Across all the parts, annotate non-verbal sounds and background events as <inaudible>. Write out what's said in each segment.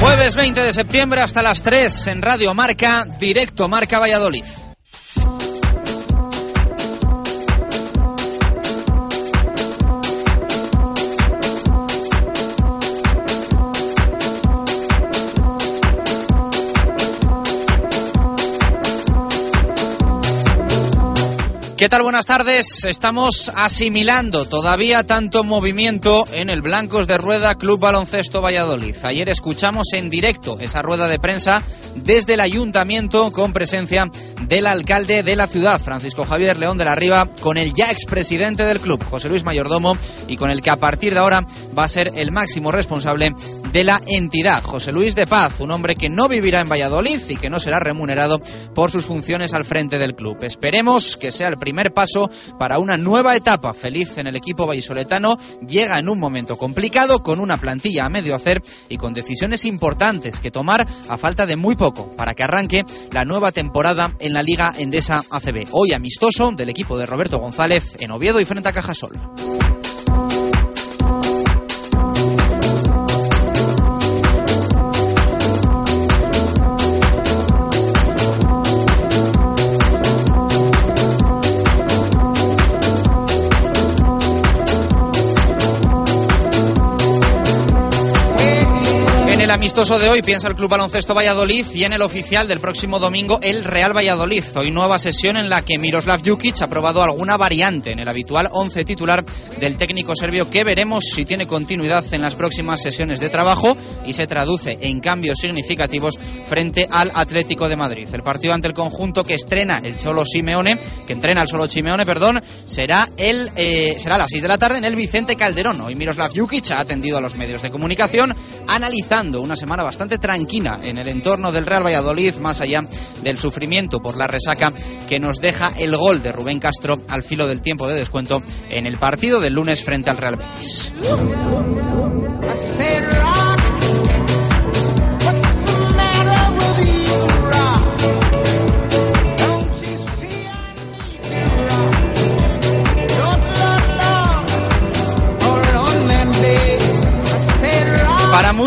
Jueves 20 de septiembre hasta las 3 en Radio Marca, directo Marca Valladolid. ¿Qué tal? Buenas tardes. Estamos asimilando todavía tanto movimiento en el Blancos de Rueda Club Baloncesto Valladolid. Ayer escuchamos en directo esa rueda de prensa desde el ayuntamiento con presencia del alcalde de la ciudad, Francisco Javier León de la Riva, con el ya expresidente del club, José Luis Mayordomo, y con el que a partir de ahora va a ser el máximo responsable de la entidad, José Luis de Paz, un hombre que no vivirá en Valladolid y que no será remunerado por sus funciones al frente del club. Esperemos que sea el primer paso para una nueva etapa feliz en el equipo vallisoletano. Llega en un momento complicado, con una plantilla a medio hacer y con decisiones importantes que tomar a falta de muy poco para que arranque la nueva temporada en la Liga Endesa ACB. Hoy amistoso del equipo de Roberto González en Oviedo y frente a Cajasol. Amistoso de hoy piensa el Club Baloncesto Valladolid y en el oficial del próximo domingo el Real Valladolid. Hoy nueva sesión en la que Miroslav Jukic ha probado alguna variante en el habitual 11 titular del técnico serbio que veremos si tiene continuidad en las próximas sesiones de trabajo y se traduce en cambios significativos frente al Atlético de Madrid. El partido ante el conjunto que estrena el Cholo Simeone, que entrena el Solo Simeone, perdón, será el eh, será a las 6 de la tarde en el Vicente Calderón. Hoy Miroslav Jukic ha atendido a los medios de comunicación analizando una semana bastante tranquila en el entorno del Real Valladolid, más allá del sufrimiento por la resaca que nos deja el gol de Rubén Castro al filo del tiempo de descuento en el partido del lunes frente al Real Betis.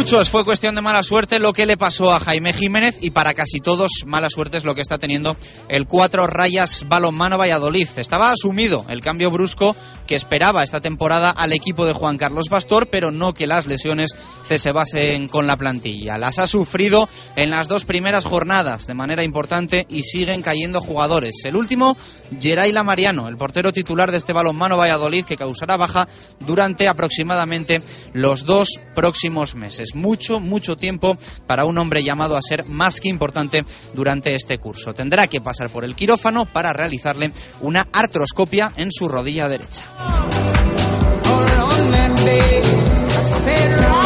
Muchos fue cuestión de mala suerte lo que le pasó a Jaime Jiménez y para casi todos mala suerte es lo que está teniendo el cuatro rayas balonmano Valladolid. Estaba asumido el cambio brusco que esperaba esta temporada al equipo de Juan Carlos Pastor, pero no que las lesiones se basen con la plantilla. Las ha sufrido en las dos primeras jornadas de manera importante y siguen cayendo jugadores. El último, Geraila Mariano, el portero titular de este balonmano Valladolid que causará baja durante aproximadamente los dos próximos meses. Mucho, mucho tiempo para un hombre llamado a ser más que importante durante este curso. Tendrá que pasar por el quirófano para realizarle una artroscopia en su rodilla derecha. or on Monday, a better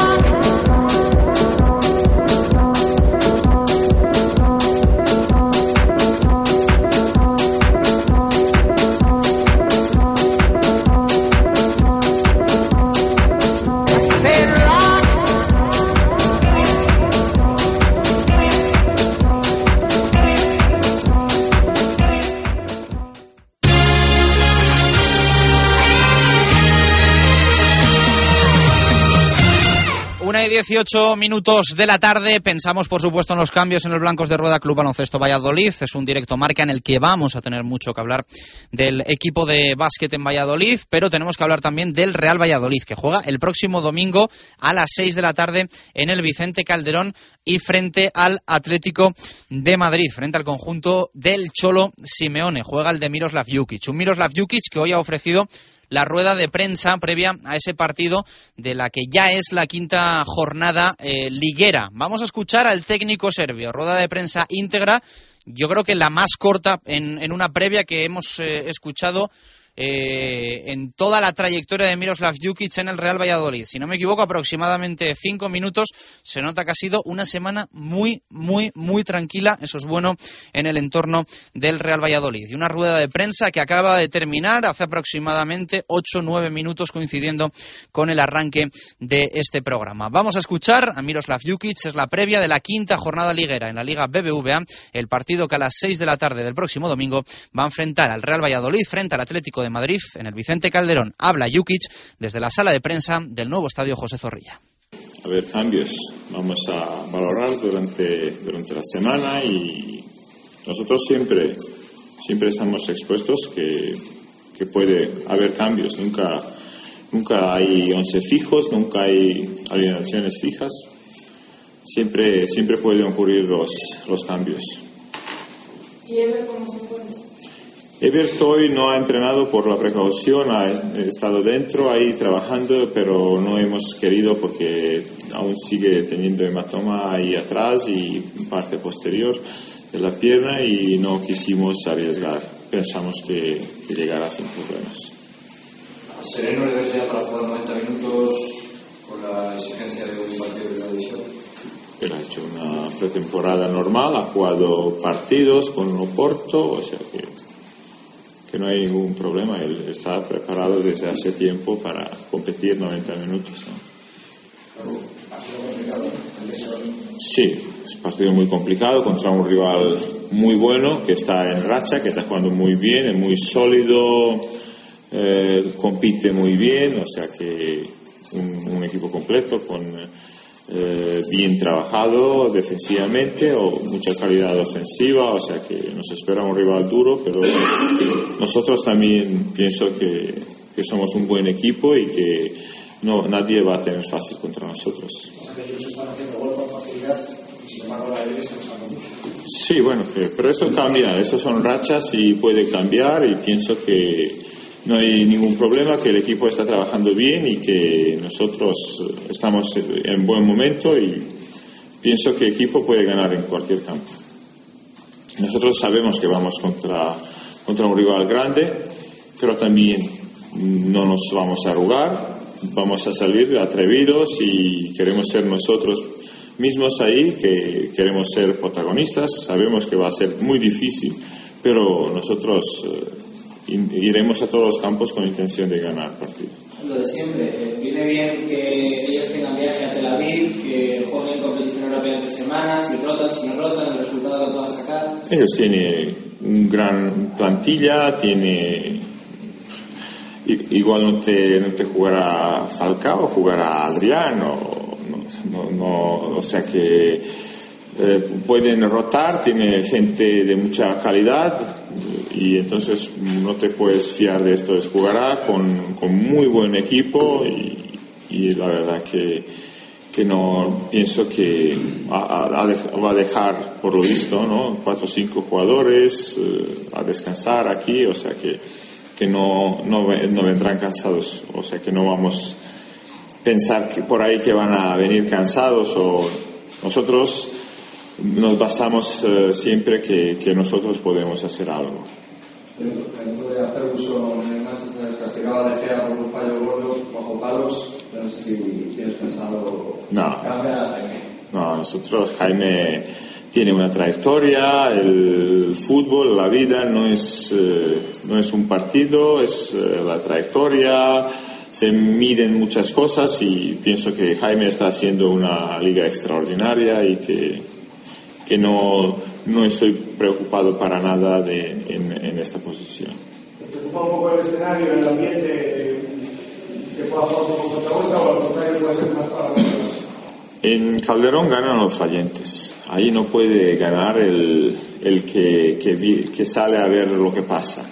18 minutos de la tarde. Pensamos, por supuesto, en los cambios en los blancos de rueda Club Baloncesto Valladolid. Es un directo marca en el que vamos a tener mucho que hablar del equipo de básquet en Valladolid, pero tenemos que hablar también del Real Valladolid, que juega el próximo domingo a las 6 de la tarde en el Vicente Calderón y frente al Atlético de Madrid, frente al conjunto del Cholo Simeone. Juega el de Miroslav Jukic. Un Miroslav Jukic que hoy ha ofrecido la rueda de prensa previa a ese partido de la que ya es la quinta jornada eh, liguera. Vamos a escuchar al técnico serbio, rueda de prensa íntegra, yo creo que la más corta en, en una previa que hemos eh, escuchado eh, en toda la trayectoria de Miroslav Jukic en el Real Valladolid. Si no me equivoco, aproximadamente cinco minutos. Se nota que ha sido una semana muy, muy, muy tranquila. Eso es bueno en el entorno del Real Valladolid. Y una rueda de prensa que acaba de terminar hace aproximadamente ocho, nueve minutos coincidiendo con el arranque de este programa. Vamos a escuchar a Miroslav Jukic. Es la previa de la quinta jornada liguera en la Liga BBVA. El partido que a las seis de la tarde del próximo domingo va a enfrentar al Real Valladolid frente al Atlético de Madrid en el Vicente Calderón. Habla Jukic desde la sala de prensa del nuevo estadio José Zorrilla. A ver, cambios. Vamos a valorar durante, durante la semana y nosotros siempre, siempre estamos expuestos que, que puede haber cambios. Nunca, nunca hay once fijos, nunca hay alineaciones fijas. Siempre, siempre pueden ocurrir los, los cambios. ¿Y Ever cómo se encuentra? Ebert hoy no ha entrenado por la precaución, ha estado dentro ahí trabajando, pero no hemos querido porque aún sigue teniendo hematoma ahí atrás y parte posterior de la pierna y no quisimos arriesgar. Pensamos que, que llegará sin problemas. ¿Sereno le ves ya para jugar 90 minutos con la exigencia de un partido de la división? Él ha hecho una pretemporada normal, ha jugado partidos con Oporto, o sea que, que no hay ningún problema. Él está preparado desde hace tiempo para competir 90 minutos. ¿no? Sí, es un partido muy complicado contra un rival muy bueno que está en racha, que está jugando muy bien, es muy sólido, eh, compite muy bien, o sea que un, un equipo completo con eh, bien trabajado defensivamente o mucha calidad ofensiva, o sea que nos espera un rival duro, pero nosotros también pienso que, que somos un buen equipo y que no, nadie va a tener fácil contra nosotros. Sí, bueno, que, pero esto cambia, estos son rachas y puede cambiar y pienso que no hay ningún problema, que el equipo está trabajando bien y que nosotros estamos en buen momento y pienso que el equipo puede ganar en cualquier campo. Nosotros sabemos que vamos contra, contra un rival grande, pero también no nos vamos a arrugar, vamos a salir atrevidos y queremos ser nosotros mismos ahí, que queremos ser protagonistas. Sabemos que va a ser muy difícil, pero nosotros eh, iremos a todos los campos con intención de ganar partido. Lo de siempre, eh, viene bien que ellos tengan viaje a Tel Aviv, que jueguen competición europea entre semanas, si rotan, si no rotan, el resultado que puedan sacar. Ellos tienen un gran plantilla, tiene igual no te, no te jugará Falcao, jugará Adrián, o, no, no, o sea que eh, pueden rotar, tiene gente de mucha calidad y entonces no te puedes fiar de esto, es jugará con, con muy buen equipo y, la verdad que, que no pienso que a, a, va a dejar por lo visto ¿no? cuatro o cinco jugadores eh, a descansar aquí, o sea que que no, no, no, vendrán cansados, o sea que no vamos pensar que por ahí que van a venir cansados o nosotros nos basamos uh, siempre que, que, nosotros podemos hacer algo. Dentro de en el Manchester castigado de Gea por un fallo gordo bajo palos, no sé si tienes pensado no. cambiar a Jaime. No, nosotros Jaime tiene una trayectoria, el fútbol, la vida no es, eh, no es un partido, es eh, la trayectoria, se miden muchas cosas y pienso que Jaime está haciendo una liga extraordinaria y que, que no, no estoy preocupado para nada de, en, en esta posición. ¿Te preocupa un poco el escenario, el ambiente, que pueda jugar como protagonista o al contrario puede ser más para los en Calderón ganan los fallentes. Ahí no puede ganar el, el que, que, que, sale a ver lo que pasa.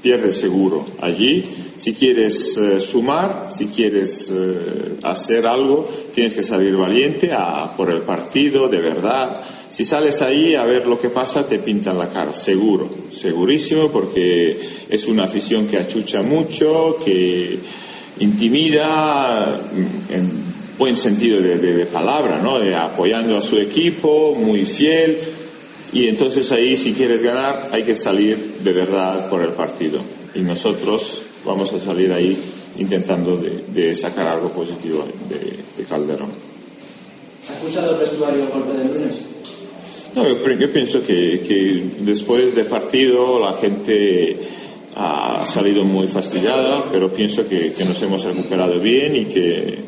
Pierde seguro. Allí, si quieres eh, sumar, si quieres eh, hacer algo, tienes que salir valiente a, por el partido, de verdad. Si sales ahí a ver lo que pasa, te pintan la cara, seguro, segurísimo, porque es una afición que achucha mucho, que intimida. En, buen sentido de, palabra, ¿no? De apoyando a su equipo, muy fiel. Y entonces ahí, si quieres ganar, hay que salir de verdad por el partido. y nosotros vamos a salir ahí intentando de, sacar algo positivo de, Calderón. ¿Ha acusado el vestuario golpe del lunes? No, yo, pienso que, que, después del partido la gente ha salido muy fastidiada, pero pienso que, nos hemos recuperado bien y que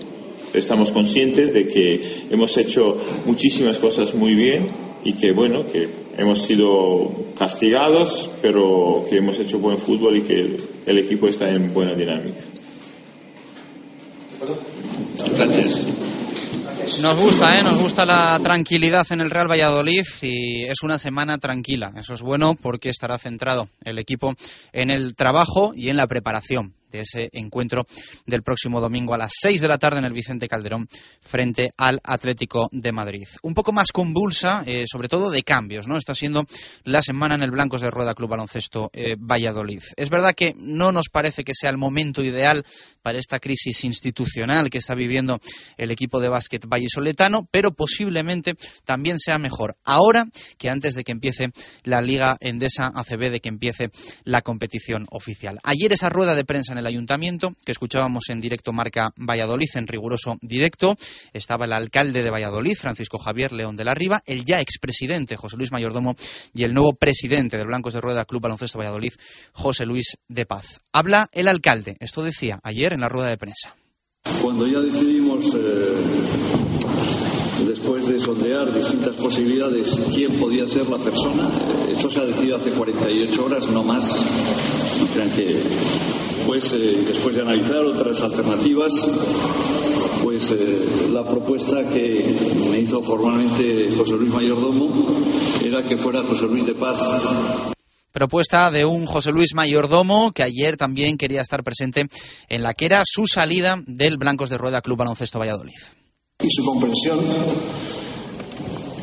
estamos conscientes de que hemos hecho muchísimas cosas muy bien y que bueno, que hemos sido castigados, pero que hemos hecho buen fútbol y que el, equipo está en buena dinámica. Gracias. Nos gusta, ¿eh? nos gusta la tranquilidad en el Real Valladolid y es una semana tranquila. Eso es bueno porque estará centrado el equipo en el trabajo y en la preparación de ese encuentro del próximo domingo a las 6 de la tarde en el Vicente Calderón frente al Atlético de Madrid. Un poco más convulsa, eh, sobre todo de cambios, ¿no? Está siendo la semana en el Blancos de Rueda Club Baloncesto eh, Valladolid. Es verdad que no nos parece que sea el momento ideal para esta crisis institucional que está viviendo el equipo de básquet vallisoletano, pero posiblemente también sea mejor ahora que antes de que empiece la Liga Endesa ACB, de que empiece la competición oficial. Ayer esa rueda de prensa en el ayuntamiento, que escuchábamos en directo Marca Valladolid, en riguroso directo. Estaba el alcalde de Valladolid, Francisco Javier León de la Riva, el ya expresidente José Luis Mayordomo y el nuevo presidente del Blancos de Rueda Club Baloncesto Valladolid, José Luis de Paz. Habla el alcalde, esto decía ayer en la rueda de prensa. Cuando ya decidimos eh, después de sondear distintas posibilidades quién podía ser la persona. Eh, esto se ha decidido hace 48 horas, no más. No crean que pues eh, después de analizar otras alternativas, pues eh, la propuesta que me hizo formalmente José Luis Mayordomo era que fuera José Luis de Paz propuesta de un José Luis Mayordomo que ayer también quería estar presente en la que era su salida del Blancos de Rueda Club Baloncesto Valladolid. Y su comprensión,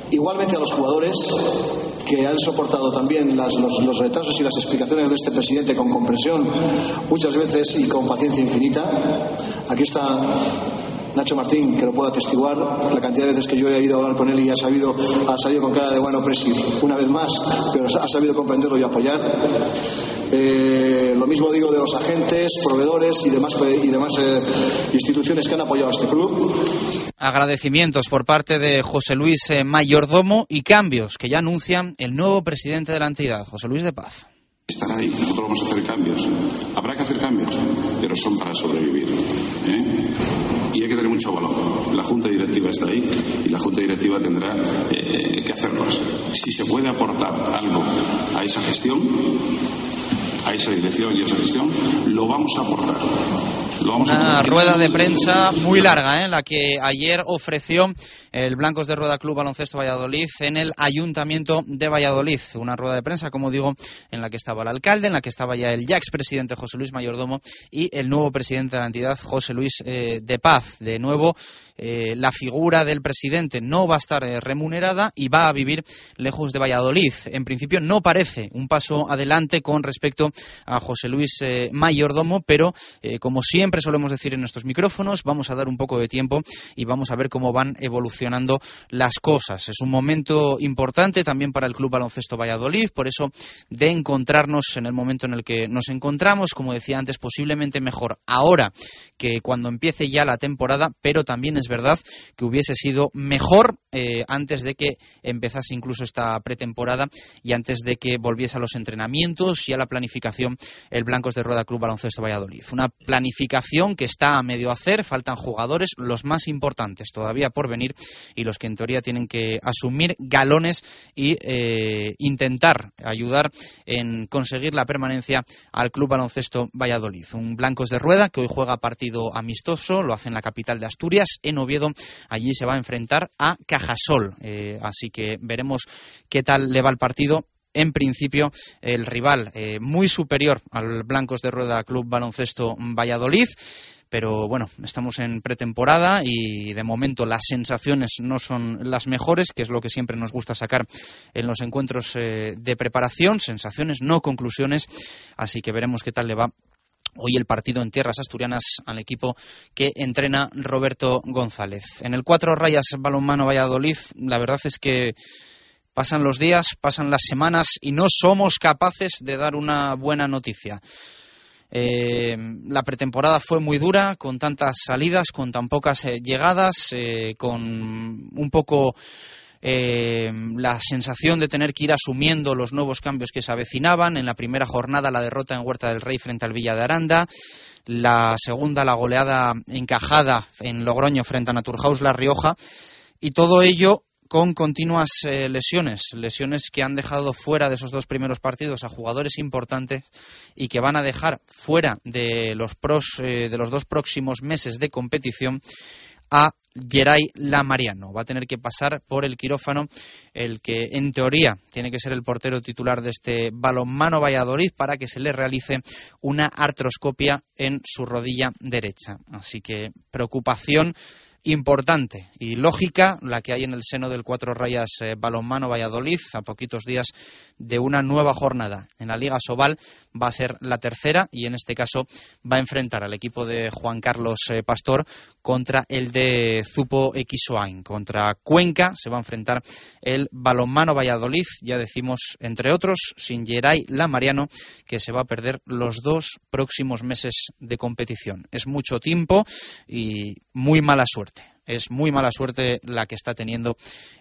igualmente a los jugadores, que han soportado también los, los, retrasos y las explicaciones de este presidente con comprensión muchas veces y con paciencia infinita. Aquí está Nacho Martín, que lo puedo atestiguar, la cantidad de veces que yo he ido a hablar con él y ha sabido, ha salido con cara de bueno, presi, una vez más, pero ha sabido comprenderlo y apoyar. Eh, lo mismo digo de los agentes, proveedores y demás, y demás eh, instituciones que han apoyado a este club. Agradecimientos por parte de José Luis eh, Mayordomo y cambios que ya anuncian el nuevo presidente de la entidad, José Luis de Paz. Estará ahí, nosotros vamos a hacer cambios. Habrá que hacer cambios, pero son para sobrevivir. Y hay que tener mucho valor. La Junta Directiva está ahí y la Junta Directiva tendrá que hacerlos. Si se puede aportar algo a esa gestión, a esa dirección y a esa gestión, lo vamos a aportar. Una rueda de prensa muy larga, ¿eh? la que ayer ofreció el Blancos de Rueda Club Baloncesto Valladolid en el Ayuntamiento de Valladolid. Una rueda de prensa, como digo, en la que estaba el alcalde, en la que estaba ya el ya expresidente José Luis Mayordomo y el nuevo presidente de la entidad, José Luis eh, de Paz. De nuevo, eh, la figura del presidente no va a estar eh, remunerada y va a vivir lejos de Valladolid. En principio no parece un paso adelante con respecto a José Luis eh, Mayordomo, pero como siempre solemos decir en nuestros micrófonos, vamos a dar un poco de tiempo y vamos a ver cómo van evolucionando las cosas. Es un momento importante también para el Club Baloncesto Valladolid, por eso de encontrarnos en el momento en el que nos encontramos, como decía antes, posiblemente mejor ahora que cuando empiece ya la temporada, pero también es verdad que hubiese sido mejor eh, antes de que empezase incluso esta pretemporada y antes de que volviese a los entrenamientos y a la planificación el Blancos de Rueda Club Baloncesto Valladolid. Una planificación que está a medio hacer, faltan jugadores, los más importantes todavía por venir y los que en teoría tienen que asumir galones y eh, intentar ayudar en conseguir la permanencia al Club Baloncesto Valladolid. Un Blancos de Rueda que hoy juega partido amistoso, lo hace en la capital de Asturias, Oviedo. Allí se va a enfrentar a Cajasol. Eh, así que veremos qué tal le va el partido en principio el rival eh, muy superior al Blancos de Rueda Club Baloncesto Valladolid. Pero bueno, estamos en pretemporada y de momento las sensaciones no son las mejores, que es lo que siempre nos gusta sacar en los encuentros eh, de preparación. Sensaciones, no conclusiones. Así que veremos qué tal le va hoy el partido en tierras asturianas al equipo que entrena Roberto González. En el cuatro rayas balonmano Valladolid, la verdad es que pasan los días, pasan las semanas y no somos capaces de dar una buena noticia. Eh, la pretemporada fue muy dura, con tantas salidas, con tan pocas eh, llegadas, eh, con un poco la sensación de tener que ir asumiendo los nuevos cambios que se avecinaban. En la primera jornada la derrota en Huerta del Rey frente al Villa de Aranda. La segunda la goleada encajada en Logroño frente a Naturhaus La Rioja. Y todo ello con continuas eh, lesiones, lesiones que han dejado fuera de esos dos primeros partidos a jugadores importantes y que van a dejar fuera de los, pros, eh, de los dos próximos meses de competición a Geray Lamariano. Va a tener que pasar por el quirófano, el que en teoría tiene que ser el portero titular de este balonmano Valladolid para que se le realice una artroscopia en su rodilla derecha. Así que preocupación importante y lógica la que hay en el seno del Cuatro Rayas eh, Balonmano Valladolid a poquitos días de una nueva jornada en la Liga Sobal va a ser la tercera y en este caso va a enfrentar al equipo de Juan Carlos eh, Pastor contra el de Zupo Xoain contra Cuenca se va a enfrentar el Balonmano Valladolid ya decimos entre otros sin Geray Lamariano que se va a perder los dos próximos meses de competición. Es mucho tiempo y muy mala suerte. Es muy mala suerte la que está teniendo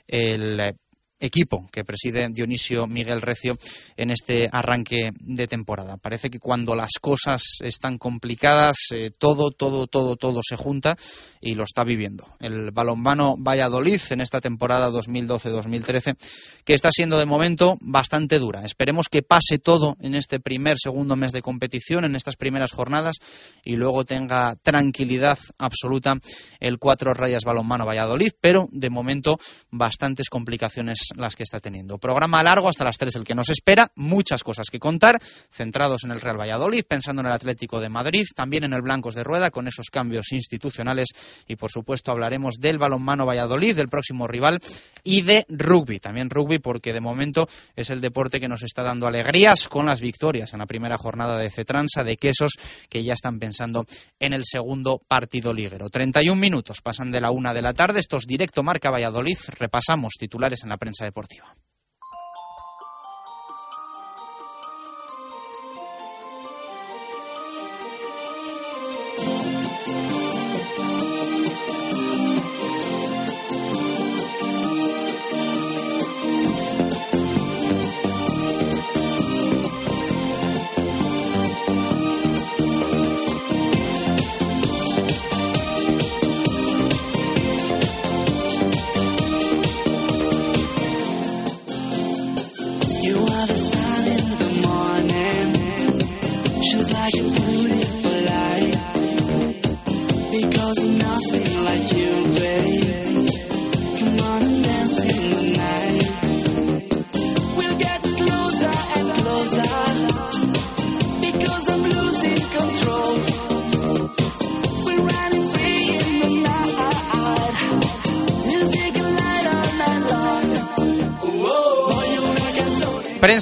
el equipo que preside Dionisio Miguel Recio en este arranque de temporada. Parece que cuando las cosas están complicadas, eh, todo, todo, todo, todo se junta y lo está viviendo. El balonmano Valladolid en esta temporada 2012-2013, que está siendo de momento bastante dura. Esperemos que pase todo en este primer, segundo mes de competición, en estas primeras jornadas, y luego tenga tranquilidad absoluta el cuatro rayas balonmano Valladolid, pero de momento bastantes complicaciones las que está teniendo. Programa largo hasta las 3 el que nos espera, muchas cosas que contar, centrados en el Real Valladolid, pensando en el Atlético de Madrid, también en el Blancos de Rueda con esos cambios institucionales y por supuesto hablaremos del balonmano Valladolid, del próximo rival y de rugby, también rugby porque de momento es el deporte que nos está dando alegrías con las victorias en la primera jornada de Cetransa de Quesos que ya están pensando en el segundo partido liguero. 31 minutos pasan de la una de la tarde, estos directo marca Valladolid, repasamos titulares en la prensa deportiva.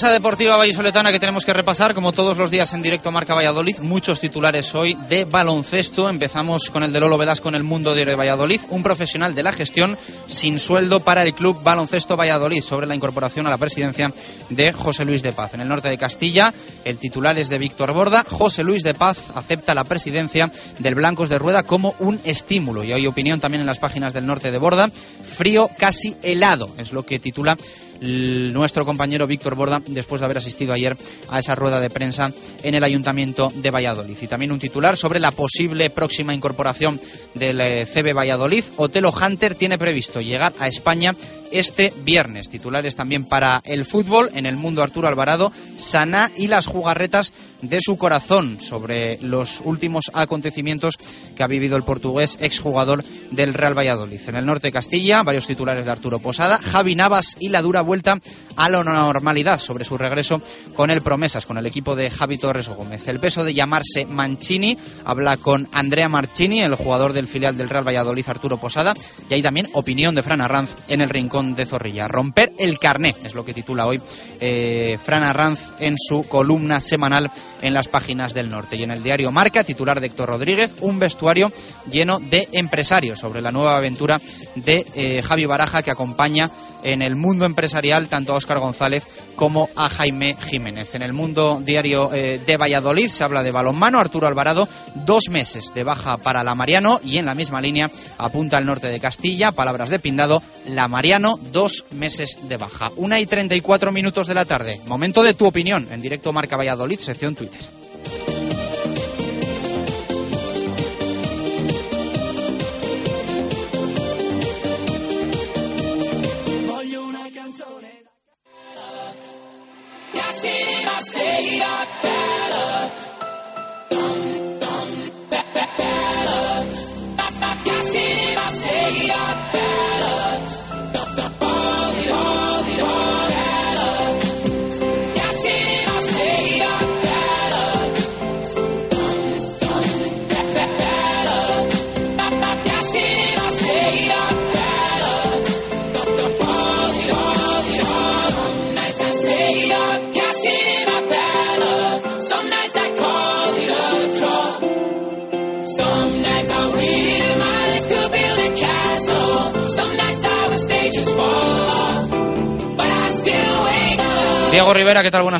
Prensa deportiva vallisoletana que tenemos que repasar, como todos los días en directo Marca Valladolid. Muchos titulares hoy de baloncesto. Empezamos con el de Lolo Velasco en el Mundo de Valladolid, un profesional de la gestión sin sueldo para el Club Baloncesto Valladolid, sobre la incorporación a la presidencia de José Luis de Paz. En el norte de Castilla, el titular es de Víctor Borda. José Luis de Paz acepta la presidencia del Blancos de Rueda como un estímulo. Y hay opinión también en las páginas del norte de Borda. Frío casi helado, es lo que titula nuestro compañero Víctor Borda después de haber asistido ayer a esa rueda de prensa en el Ayuntamiento de Valladolid. Y también un titular sobre la posible próxima incorporación del eh, CB Valladolid. Otelo Hunter tiene previsto llegar a España este viernes. Titulares también para el fútbol en el mundo Arturo Alvarado, Saná y las jugarretas de su corazón sobre los últimos acontecimientos que ha vivido el portugués exjugador del Real Valladolid. En el norte de Castilla, varios titulares de Arturo Posada, Javi Navas y la dura vuelta a la normalidad sobre su regreso con el Promesas, con el equipo de Javi Torres Gómez. El peso de llamarse Mancini, habla con Andrea Marchini, el jugador del filial del Real Valladolid, Arturo Posada, y hay también opinión de Fran Arranz en el rincón de Zorrilla. Romper el carné, es lo que titula hoy eh, Fran Arranz en su columna semanal en las páginas del norte. Y en el diario Marca, titular de Héctor Rodríguez, un vestuario lleno de empresarios sobre la nueva aventura de eh, Javi Baraja que acompaña en el mundo empresarial tanto a Óscar González como a Jaime Jiménez. En el mundo diario eh, de Valladolid se habla de balonmano. Arturo Alvarado, dos meses de baja para la Mariano y en la misma línea apunta al norte de Castilla. Palabras de Pindado, la Mariano, dos meses de baja. Una y treinta y cuatro minutos de la tarde. Momento de tu opinión en directo Marca Valladolid, sección Twitter.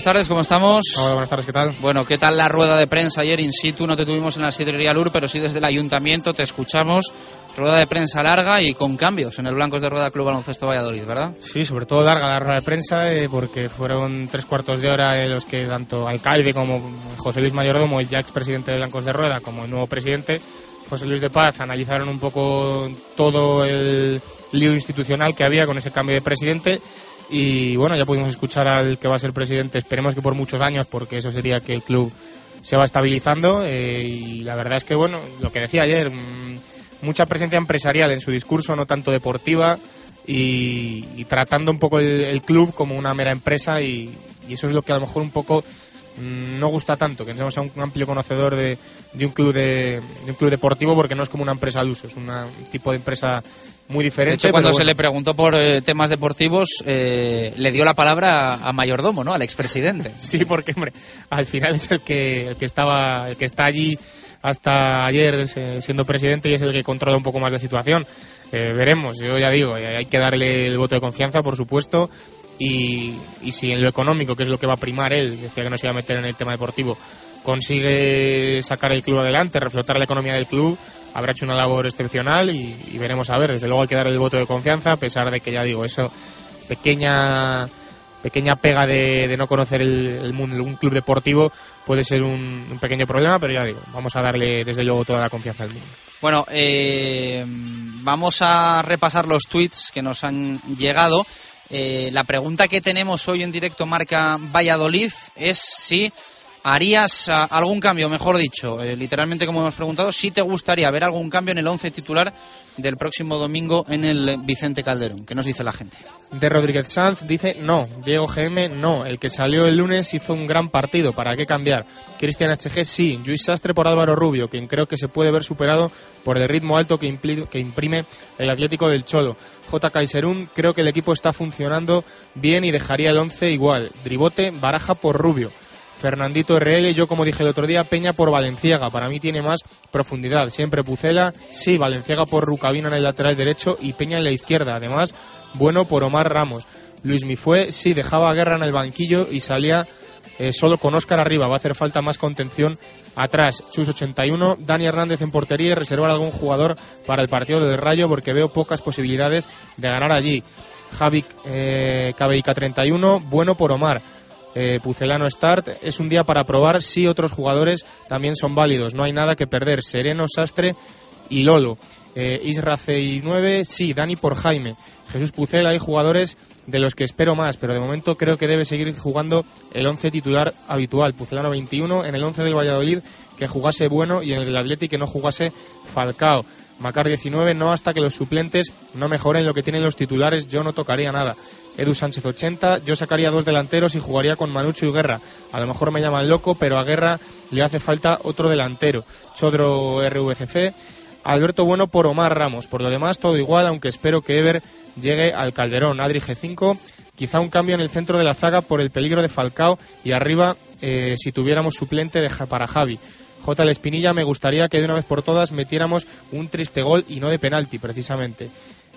Buenas tardes, ¿cómo estamos? Hola, buenas tardes, ¿qué tal? Bueno, ¿qué tal la rueda de prensa ayer in situ? No te tuvimos en la sidrería Lur, pero sí desde el ayuntamiento te escuchamos. Rueda de prensa larga y con cambios en el Blancos de Rueda Club Baloncesto Valladolid, ¿verdad? Sí, sobre todo larga la rueda de prensa eh, porque fueron tres cuartos de hora en los que tanto alcalde como José Luis Mayordomo, el ya expresidente de Blancos de Rueda, como el nuevo presidente, José Luis de Paz, analizaron un poco todo el lío institucional que había con ese cambio de presidente y bueno, ya pudimos escuchar al que va a ser presidente, esperemos que por muchos años, porque eso sería que el club se va estabilizando. Eh, y la verdad es que, bueno, lo que decía ayer, mm, mucha presencia empresarial en su discurso, no tanto deportiva, y, tratando un poco el, club como una mera empresa, y, eso es lo que a lo mejor un poco mm, no gusta tanto, que no sea un amplio conocedor de, de un club de, de, un club deportivo porque no es como una empresa al uso, es un tipo de empresa muy diferente. De hecho, cuando se le preguntó por eh, temas deportivos, eh, le dio la palabra a, Mayordomo, ¿no? Al expresidente. <laughs> sí, porque, hombre, al final es el que, el que, estaba, el que está allí hasta ayer siendo presidente y es el que controla un poco más la situación. Eh, veremos, yo ya digo, hay que darle el voto de confianza, por supuesto, y, y si en lo económico, que es lo que va a primar él, decía que no se iba a meter en el tema deportivo, consigue sacar el club adelante, reflotar la economía del club, habrá hecho una labor excepcional y, veremos a ver. Desde luego hay que dar el voto de confianza, a pesar de que ya digo, eso, pequeña pequeña pega de, no conocer el, mundo, un club deportivo puede ser un, pequeño problema, pero ya digo, vamos a darle desde luego toda la confianza al mundo. Bueno, eh, vamos a repasar los tweets que nos han llegado. Eh, la pregunta que tenemos hoy en directo marca Valladolid es si ¿Harías ah, algún cambio, mejor dicho, eh, literalmente como hemos preguntado, si te gustaría ver algún cambio en el once titular del próximo domingo en el Vicente Calderón? ¿Qué nos dice la gente? De Rodríguez Sanz dice no, Diego GM no, el que salió el lunes hizo un gran partido, ¿para qué cambiar? Cristian HG sí, Luis Sastre por Álvaro Rubio, quien creo que se puede ver superado por el ritmo alto que, que imprime el Atlético del Cholo. J. Kaiserun, creo que el equipo está funcionando bien y dejaría el once igual. Dribote, baraja por Rubio. Fernandito RL, yo como dije el otro día, Peña por Valenciaga, para mí tiene más profundidad. Siempre Pucela, sí, Valenciaga por Rucabina en el lateral derecho y Peña en la izquierda. Además, bueno por Omar Ramos. Luis Mifue, sí, dejaba guerra en el banquillo y salía eh, solo con Óscar arriba. Va a hacer falta más contención atrás. Chus 81, Dani Hernández en portería y reservar algún jugador para el partido del Rayo porque veo pocas posibilidades de ganar allí. Javi eh, KBIK 31, bueno por Omar eh, Pucelano Start. Es un día para probar si otros jugadores también son válidos. No hay nada que perder. Sereno, Sastre y Lolo. Eh, Isra C9, sí, Dani por Jaime. Jesús Pucela, hay jugadores de los que espero más, pero de momento creo que debe seguir jugando el 11 titular habitual. Pucelano 21, en el 11 del Valladolid que jugase bueno y en el del Atleti que no jugase Falcao. Macar 19, no hasta que los suplentes no mejoren lo que tienen los titulares, yo no tocaría nada. Edu Sánchez 80. Yo sacaría dos delanteros y jugaría con Manucho y Guerra. A lo mejor me llaman loco, pero a Guerra le hace falta otro delantero. Chodro RVCC. Alberto Bueno por Omar Ramos. Por lo demás, todo igual, aunque espero que Ever llegue al Calderón. Adri G5. Quizá un cambio en el centro de la zaga por el peligro de Falcao y arriba eh, si tuviéramos suplente de, para Javi. J. Espinilla, me gustaría que de una vez por todas metiéramos un triste gol y no de penalti, precisamente.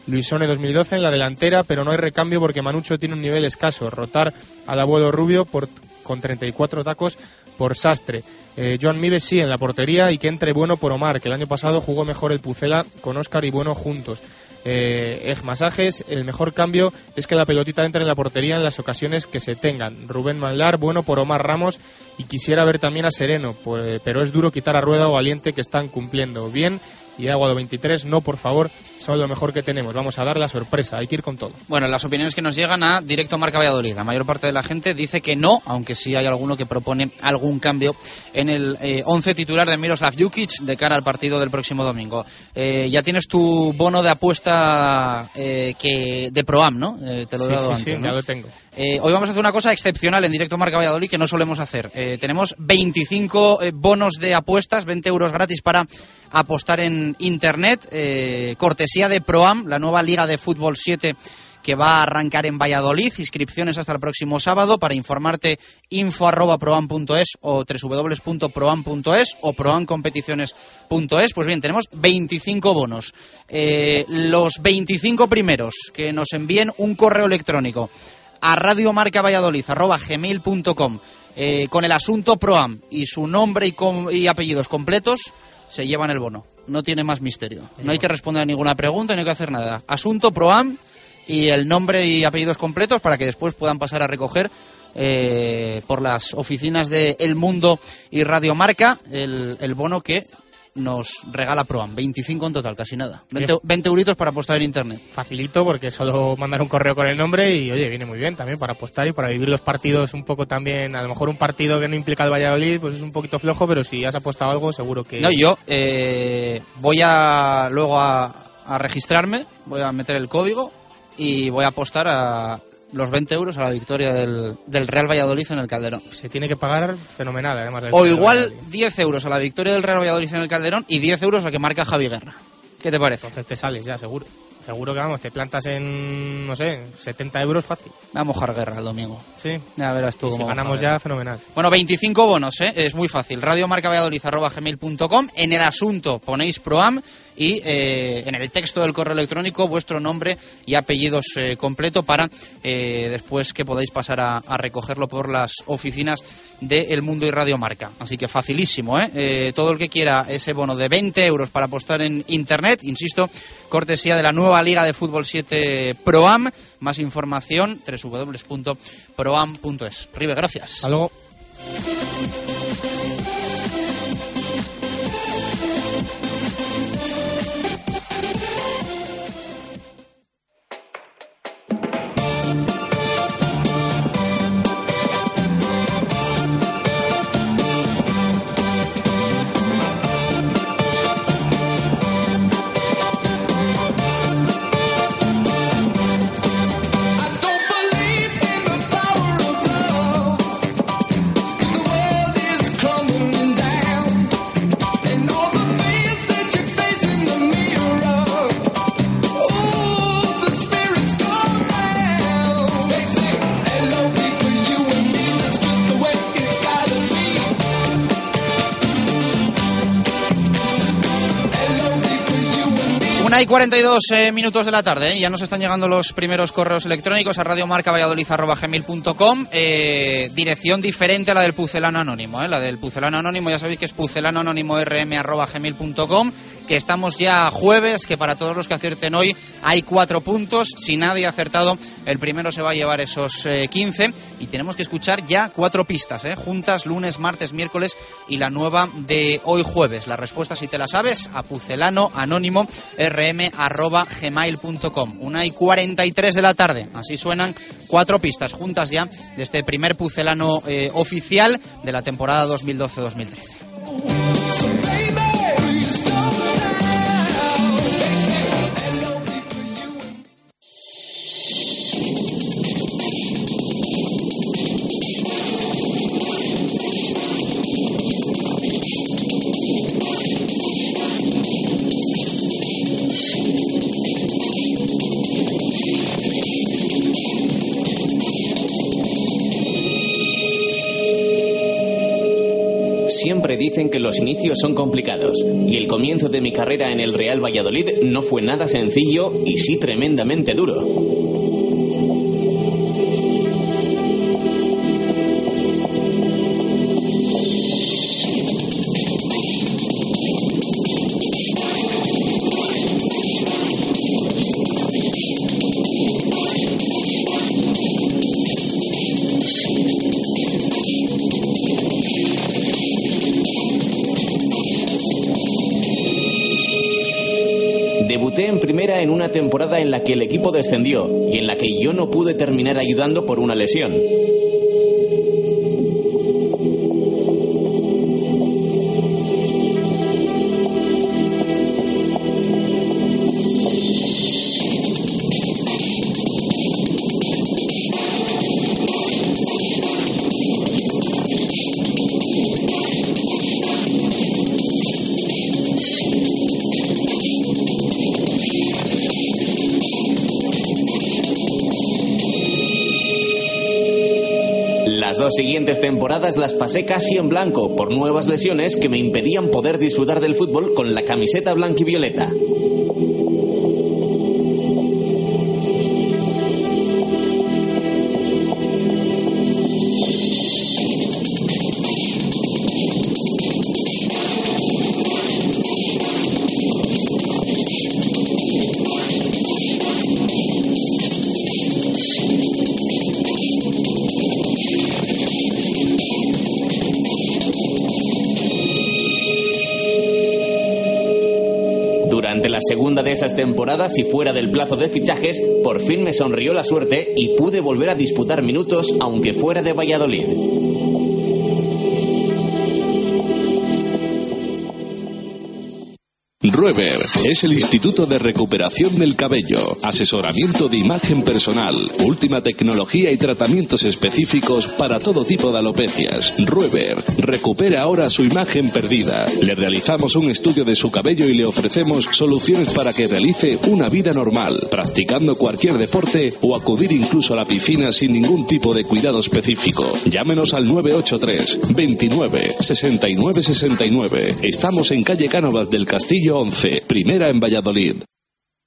Luisone 2012 en la delantera, pero no hay recambio porque Manucho tiene un nivel escaso. Rotar al abuelo Rubio por, con 34 tacos por Sastre. Eh, Joan Mives sí en la portería y que entre Bueno por Omar, que el año pasado jugó mejor el Pucela con Oscar y Bueno juntos. Eh, Masajes, el mejor cambio es que la pelotita entre en la portería en las ocasiones que se tengan. Rubén Manlar, bueno por Omar Ramos y quisiera ver también a Sereno, pues, pero es duro quitar a Rueda o Valiente que están cumpliendo bien y Aguado 23, no, por favor, son lo mejor que tenemos. Vamos a dar la sorpresa, hay que ir con todo. Bueno, las opiniones que nos llegan a Directo Marca Valladolid. La mayor parte de la gente dice que no, aunque sí hay alguno que propone algún cambio en el 11 eh, titular de Miroslav Jukic de cara al partido del próximo domingo. Eh, ya tienes tu bono de apuesta eh, que de Proam, ¿no? te lo he dado sí, antes, sí, ya lo tengo. Hoy vamos a hacer una cosa excepcional en Directo Marca Valladolid que no solemos hacer. tenemos 25 bonos de apuestas, 20 euros gratis para apostar en Internet. Eh, cortesía de Proam, la nueva Liga de Fútbol 7 que va a arrancar en Valladolid. Inscripciones hasta el próximo sábado. Para informarte, info.proam.es o www.proam.es o proamcompeticiones.es. Pues bien, tenemos 25 bonos. Eh, los 25 primeros que nos envíen un correo electrónico a radiomarcavalladolid.gmail.com eh, con el asunto Proam y su nombre y, apellidos completos se llevan el bono. No tiene más misterio. No hay que responder a ninguna pregunta, no hay que hacer nada. Asunto ProAm y el nombre y apellidos completos para que después puedan pasar a recoger eh, por las oficinas de El Mundo y Radio Marca el bono que nos regala Proam. 25 en total, casi nada. 20, 20, euritos para apostar en internet. Facilito porque solo mandar un correo con el nombre y oye, viene muy bien también para apostar y para vivir los partidos un poco también. A lo mejor un partido que no implica el Valladolid, pues es un poquito flojo, pero si has apostado algo, seguro que. No, yo eh, voy a luego a, a registrarme, voy a meter el código y voy a apostar a, los 20 euros a la victoria del, del, Real Valladolid en el Calderón. Se tiene que pagar fenomenal, además. O igual 10 euros a la victoria del Real Valladolid en el Calderón y 10 euros a que marca Javi Guerra. ¿Qué te parece? Entonces te sales ya, seguro. Seguro que vamos, te plantas en, no sé, 70 euros fácil. Vamos a mojar guerra el domingo. Sí. Ya verás tú. Y si ganamos ya, fenomenal. Bueno, 25 bonos, ¿eh? Es muy fácil. Radiomarcavalladolid.com. En el asunto ponéis ProAm y eh, en el texto del correo electrónico vuestro nombre y apellidos eh, completo para eh, después que podáis pasar a, recogerlo por las oficinas de El Mundo y Radio Marca. Así que facilísimo, ¿eh? ¿eh? Todo el que quiera ese bono de 20 euros para apostar en Internet, insisto, cortesía de la nueva Liga de Fútbol 7 ProAm. Más información, www.proam.es. Ribe, gracias. Hasta luego. Hay 42 eh, minutos de la tarde, ¿eh? ya nos están llegando los primeros correos electrónicos a radiomarcavalladolid.com. Eh, dirección diferente a la del Pucelano Anónimo. ¿eh? La del Pucelano Anónimo, ya sabéis que es pucelano anónimo rm.gmail.com. Que estamos ya jueves, que para todos los que acierten hoy hay cuatro puntos. Si nadie ha acertado, el primero se va a llevar esos 15. Y tenemos que escuchar ya cuatro pistas, ¿eh? juntas lunes, martes, miércoles y la nueva de hoy jueves. La respuesta, si te la sabes, a pucelano anónimo rm.gmail.com. Una y 43 de la tarde. Así suenan cuatro pistas juntas ya de este primer pucelano eh, oficial de la temporada 2012-2013. Siempre dicen que los inicios son complicados y el comienzo de mi carrera en el Real Valladolid no fue nada sencillo y sí tremendamente duro. Una temporada en la que el equipo descendió y en la que yo no pude terminar ayudando por una lesión. Las siguientes temporadas las pasé casi en blanco por nuevas lesiones que me impedían poder disfrutar del fútbol con la camiseta blanquivioleta. Segunda de esas temporadas y fuera del plazo de fichajes, por fin me sonrió la suerte y pude volver a disputar minutos aunque fuera de Valladolid. Rueber es el Instituto de Recuperación del Cabello, asesoramiento de imagen personal, última tecnología y tratamientos específicos para todo tipo de alopecias. Rueber recupera ahora su imagen perdida. Le realizamos un estudio de su cabello y le ofrecemos soluciones para que realice una vida normal, practicando cualquier deporte o acudir incluso a la piscina sin ningún tipo de cuidado específico. Llámenos al 983 29 69 69. Estamos en calle Cánovas del Castillo 11, primera en Valladolid.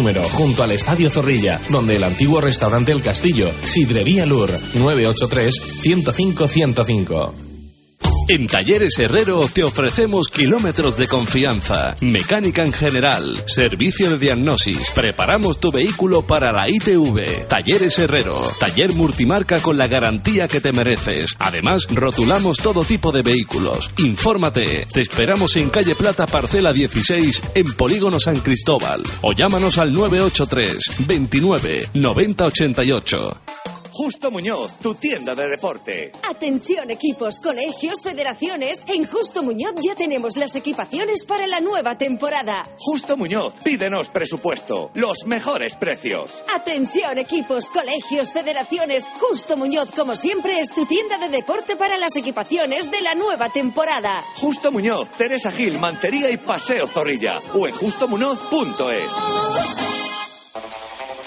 número, junto al Estadio Zorrilla, donde el antiguo restaurante El Castillo, Sidrería Lur, 983-105-105. En Talleres Herrero te ofrecemos kilómetros de confianza, mecánica en general, servicio de diagnosis, preparamos tu vehículo para la ITV. Talleres Herrero, taller multimarca con la garantía que te mereces. Además, rotulamos todo tipo de vehículos. Infórmate, te esperamos en calle Plata, parcela 16, en Polígono San Cristóbal, o llámanos al 983 29 90 88. Justo Muñoz, tu tienda de deporte. Atención equipos, colegios, federaciones. En Justo Muñoz ya tenemos las equipaciones para la nueva temporada. Justo Muñoz, pídenos presupuesto. Los mejores precios. Atención equipos, colegios, federaciones. Justo Muñoz, como siempre, es tu tienda de deporte para las equipaciones de la nueva temporada. Justo Muñoz, Teresa Gil, Mantería y Paseo Zorrilla. O en justomuñoz.es.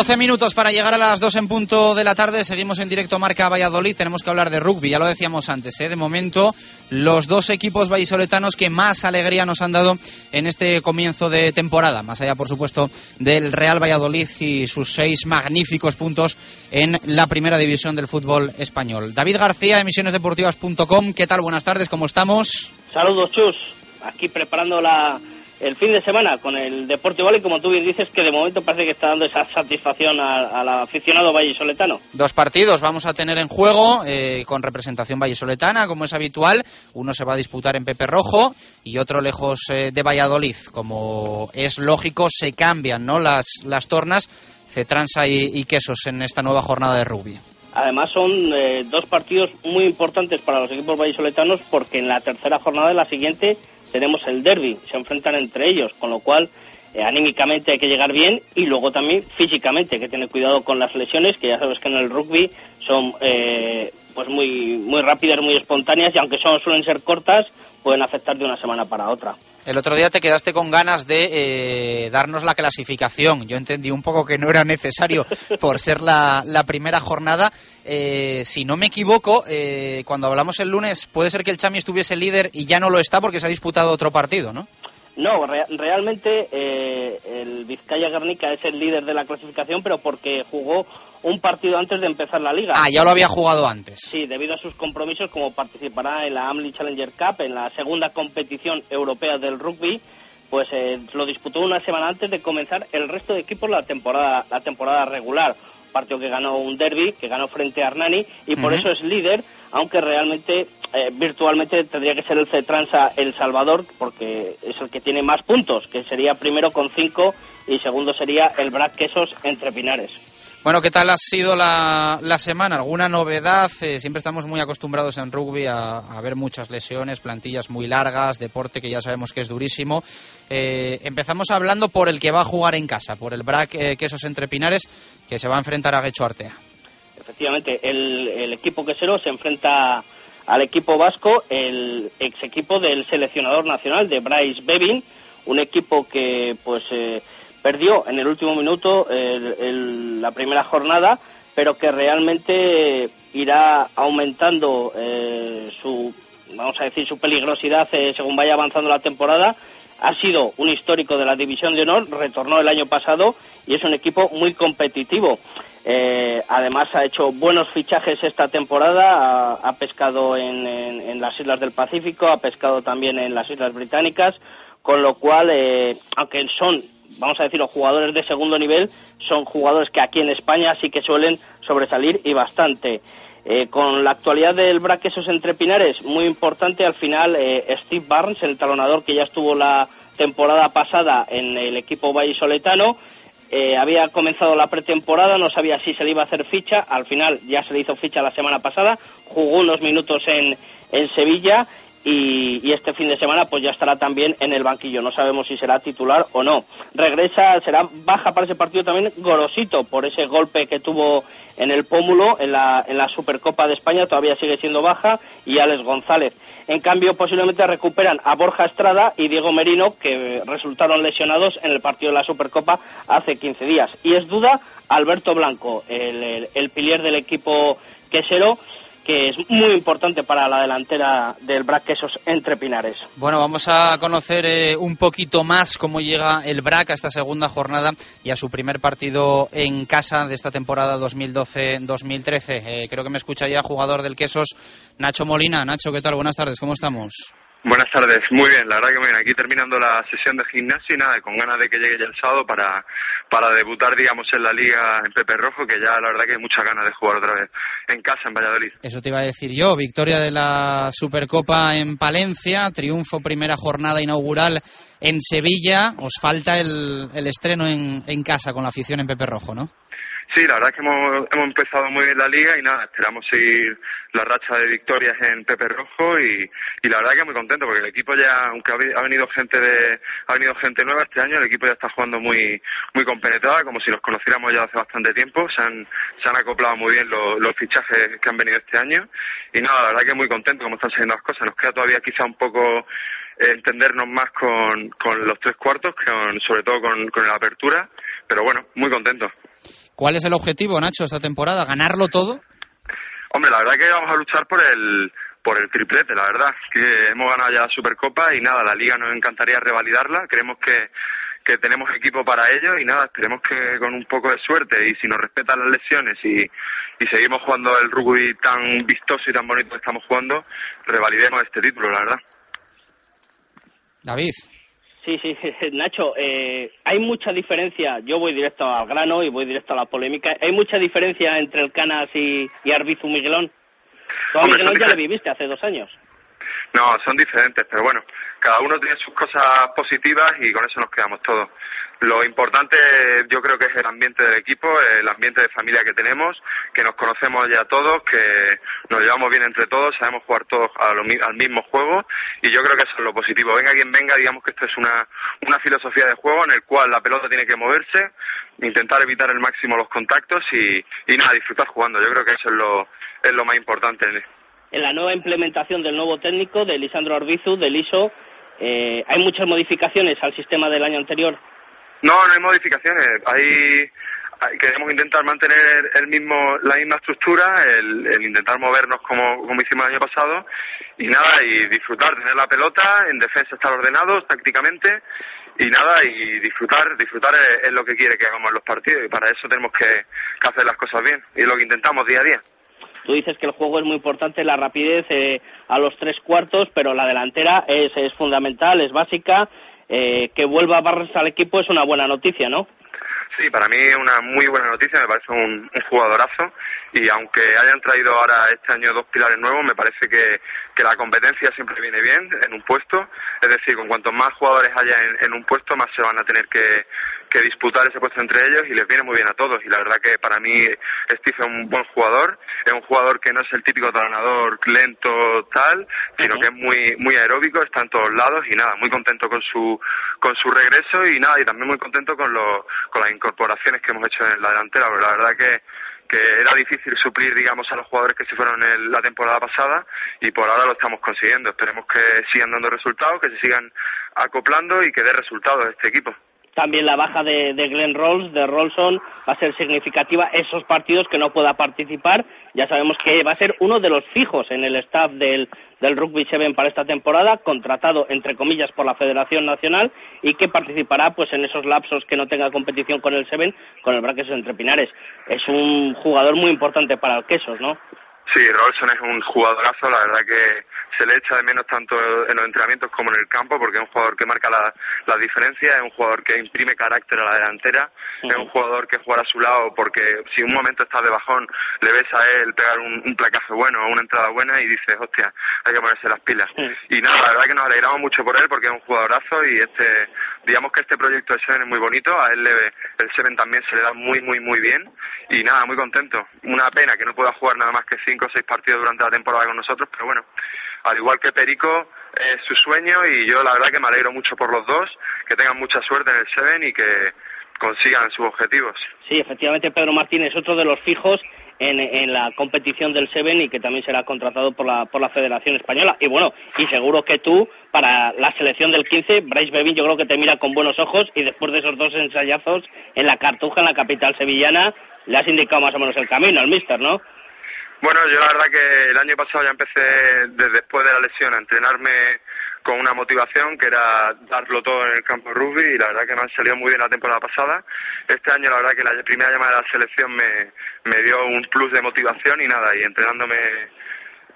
12 minutos para llegar a las 2 en punto de la tarde. Seguimos en directo Marca Valladolid. Tenemos que hablar de rugby, ya lo decíamos antes. ¿eh? De momento, los dos equipos vallisoletanos que más alegría nos han dado en este comienzo de temporada. Más allá, por supuesto, del Real Valladolid y sus seis magníficos puntos en la primera división del fútbol español. David García, emisionesdeportivas.com. ¿Qué tal? Buenas tardes, ¿cómo estamos? Saludos, Chus. Aquí preparando la el fin de semana con el Deporte Valle, como tú bien dices, que de momento parece que está dando esa satisfacción al aficionado vallisoletano. Dos partidos vamos a tener en juego eh, con representación vallisoletana, como es habitual. Uno se va a disputar en Pepe Rojo y otro lejos eh, de Valladolid. Como es lógico, se cambian ¿no? las, las tornas, Cetransa y, y Quesos en esta nueva jornada de rugby. Además son eh, dos partidos muy importantes para los equipos vallisoletanos porque en la tercera jornada de la siguiente tenemos el derby, se enfrentan entre ellos, con lo cual eh, anímicamente hay que llegar bien y luego también físicamente hay que tener cuidado con las lesiones que ya sabes que en el rugby son eh, pues muy muy rápidas, muy espontáneas y aunque suelen ser cortas pueden afectar de una semana para otra. El otro día te quedaste con ganas de eh, darnos la clasificación. Yo entendí un poco que no era necesario por ser la, la primera jornada. Eh, si no me equivoco, eh, cuando hablamos el lunes, puede ser que el Chami estuviese líder y ya no lo está porque se ha disputado otro partido, ¿no? No, re realmente eh, el Vizcaya Guernica es el líder de la clasificación, pero porque jugó un partido antes de empezar la liga. Ah, ya lo había jugado antes. Sí, debido a sus compromisos, como participará en la AMLI Challenger Cup, en la segunda competición europea del rugby, pues eh, lo disputó una semana antes de comenzar el resto de equipos la temporada, la temporada regular. Partido que ganó un derby, que ganó frente a Hernani, y por eso es líder, aunque realmente eh, virtualmente tendría que ser el Cetransa El Salvador, porque es el que tiene más puntos, que sería primero con cinco y segundo sería el Brac Quesos entre Pinares. Bueno, ¿qué tal ha sido la, la semana? ¿Alguna novedad? Eh, siempre estamos muy acostumbrados en rugby a, ver muchas lesiones, plantillas muy largas, deporte que ya sabemos que es durísimo. Eh, empezamos hablando por el que va a jugar en casa, por el BRAC eh, Quesos Entre Pinares, que se va a enfrentar a Guecho Artea. Efectivamente, el, el equipo quesero se enfrenta al equipo vasco, el ex equipo del seleccionador nacional de Bryce Bevin, un equipo que pues eh, perdió en el último minuto el, la primera jornada, pero que realmente irá aumentando eh, su, vamos a decir, su peligrosidad eh, según vaya avanzando la temporada. Ha sido un histórico de la División de Honor, retornó el año pasado y es un equipo muy competitivo. Eh, además ha hecho buenos fichajes esta temporada, ha, pescado en, en, las islas del Pacífico, ha pescado también en las islas británicas, con lo cual, eh, aunque son vamos a decir, los jugadores de segundo nivel son jugadores que aquí en España sí que suelen sobresalir y bastante. Eh, con la actualidad del Braquesos entre Pinares, muy importante al final eh, Steve Barnes, el talonador que ya estuvo la temporada pasada en el equipo vallisoletano, eh, había comenzado la pretemporada, no sabía si se le iba a hacer ficha, al final ya se le hizo ficha la semana pasada, jugó unos minutos en, en Sevilla y, y, este fin de semana pues ya estará también en el banquillo. No sabemos si será titular o no. Regresa, será baja para ese partido también Gorosito por ese golpe que tuvo en el pómulo en la, en la Supercopa de España, todavía sigue siendo baja, y Alex González. En cambio, posiblemente recuperan a Borja Estrada y Diego Merino, que resultaron lesionados en el partido de la Supercopa hace 15 días. Y es duda Alberto Blanco, el, el, el pilier del equipo quesero, que es muy importante para la delantera del BRAC Quesos entre Pinares. Bueno, vamos a conocer eh, un poquito más cómo llega el BRAC a esta segunda jornada y a su primer partido en casa de esta temporada 2012-2013. Eh, creo que me escucha ya jugador del Quesos, Nacho Molina. Nacho, ¿qué tal? Buenas tardes, ¿cómo estamos? Buenas tardes, muy bien, la verdad que muy bien, aquí terminando la sesión de gimnasio y nada, con ganas de que llegue ya el sábado para, para debutar, digamos, en la liga en Pepe Rojo, que ya la verdad que hay muchas ganas de jugar otra vez en casa, en Valladolid. Eso te iba a decir yo, victoria de la Supercopa en Palencia, triunfo primera jornada inaugural en Sevilla, os falta el, el estreno en, en casa con la afición en Pepe Rojo, ¿no? Sí, la verdad es que hemos, hemos empezado muy bien la liga y nada, esperamos seguir la racha de victorias en Pepe Rojo y, y la verdad que muy contento porque el equipo ya, aunque ha venido gente de, ha venido gente nueva este año, el equipo ya está jugando muy, muy compenetrada, como si los conociéramos ya hace bastante tiempo, se han, se han acoplado muy bien los, fichajes que han venido este año y nada, la verdad que muy contento como están saliendo las cosas, nos queda todavía quizá un poco entendernos más con, con los tres cuartos, con, sobre todo con, con la apertura, pero bueno, muy contento. ¿Cuál es el objetivo, Nacho, esta temporada? ¿Ganarlo todo? Hombre, la verdad que vamos a luchar por el por el triplete, la verdad. Que hemos ganado ya la Supercopa y nada, la Liga nos encantaría revalidarla. Creemos que, que tenemos equipo para ello y nada, esperemos que con un poco de suerte y si nos respetan las lesiones y, y seguimos jugando el rugby tan vistoso y tan bonito que estamos jugando, revalidemos este título, la verdad. David. Sí, sí, <laughs> Nacho, eh, hay mucha diferencia, yo voy directo al grano y voy directo a la polémica, hay mucha diferencia entre el Canas y, y Arbizu Miguelón. Tú a Miguelón ya le viviste hace dos años. No, son diferentes, pero bueno, cada uno tiene sus cosas positivas y con eso nos quedamos todos. Lo importante yo creo que es el ambiente del equipo, el ambiente de familia que tenemos, que nos conocemos ya todos, que nos llevamos bien entre todos, sabemos jugar todos al mismo juego y yo creo que eso es lo positivo. Venga quien venga, digamos que esto es una, una filosofía de juego en el cual la pelota tiene que moverse, intentar evitar el máximo los contactos y, y nada, disfrutar jugando. Yo creo que eso es lo, es lo más importante en la nueva implementación del nuevo técnico, de Lisandro Arbizu, del ISO, eh, ¿hay muchas modificaciones al sistema del año anterior? No, no hay modificaciones. Hay, queremos intentar mantener el mismo, la misma estructura, el, intentar movernos como, hicimos el año pasado y nada, y disfrutar, tener la pelota, en defensa estar ordenados tácticamente y nada, y disfrutar, disfrutar es, lo que quiere que hagamos los partidos y para eso tenemos que hacer las cosas bien y es lo que intentamos día a día. Tú dices que el juego es muy importante, la rapidez eh, a los tres cuartos, pero la delantera es, es fundamental, es básica. Eh, que vuelva a barrerse al equipo es una buena noticia, ¿no? Sí, para mí es una muy buena noticia, me parece un, un, jugadorazo y aunque hayan traído ahora este año dos pilares nuevos, me parece que, que la competencia siempre viene bien en un puesto, es decir, con cuantos más jugadores haya en un puesto, más se van a tener que, que disputar ese puesto entre ellos y les viene muy bien a todos. Y la verdad que para mí Steve es un buen jugador, es un jugador que no es el típico talonador lento tal, sino que es muy muy aeróbico, está en todos lados y nada, muy contento con su con su regreso y nada, y también muy contento con, lo, con las incorporaciones que hemos hecho en la delantera, pero la verdad que que era difícil suplir, digamos, a los jugadores que se fueron en la temporada pasada y por ahora lo estamos consiguiendo. Esperemos que sigan dando resultados, que se sigan acoplando y que dé resultados este equipo. También la baja de, de Glenn Rolls, de Rolson, va a ser significativa. Esos partidos que no pueda participar, ya sabemos que va a ser uno de los fijos en el staff del, del Rugby Seven para esta temporada, contratado entre comillas por la Federación Nacional y que participará pues en esos lapsos que no tenga competición con el Seven, con el Braquesos entre Pinares. Es un jugador muy importante para el Quesos, ¿no? Sí, Rolson es un jugadorazo, la verdad que se le echa de menos tanto en los entrenamientos como en el campo porque es un jugador que marca las la diferencias, es un jugador que imprime carácter a la delantera, es un jugador que juega a su lado porque si un momento está de bajón le ves a él pegar un, un placaje bueno una entrada buena y dices, hostia, hay que ponerse las pilas. Y nada, la verdad que nos alegramos mucho por él porque es un jugadorazo y este, digamos que este proyecto de Seven es muy bonito, a él le, el Seven también se le da muy, muy, muy bien y nada, muy contento. Una pena que no pueda jugar nada más que cinco o seis partidos durante la temporada con nosotros, pero bueno, al igual que Perico, es su sueño y yo la verdad que me alegro mucho por los dos, que tengan mucha suerte en el Seven y que consigan sus objetivos. Sí, efectivamente Pedro Martínez, otro de los fijos en, en, la competición del Seven y que también será contratado por la, por la Federación Española. Y bueno, y seguro que tú, para la selección del 15, Bryce Bevin yo creo que te mira con buenos ojos y después de esos dos ensayazos en la Cartuja, en la capital sevillana, le has indicado más o menos el camino al mister, ¿no? Bueno, yo la verdad que el año pasado ya empecé desde después de la lesión a entrenarme con una motivación que era darlo todo en el campo rugby y la verdad que me ha salido muy bien la temporada pasada. Este año la verdad que la primera llamada de la selección me, me dio un plus de motivación y nada, y entrenándome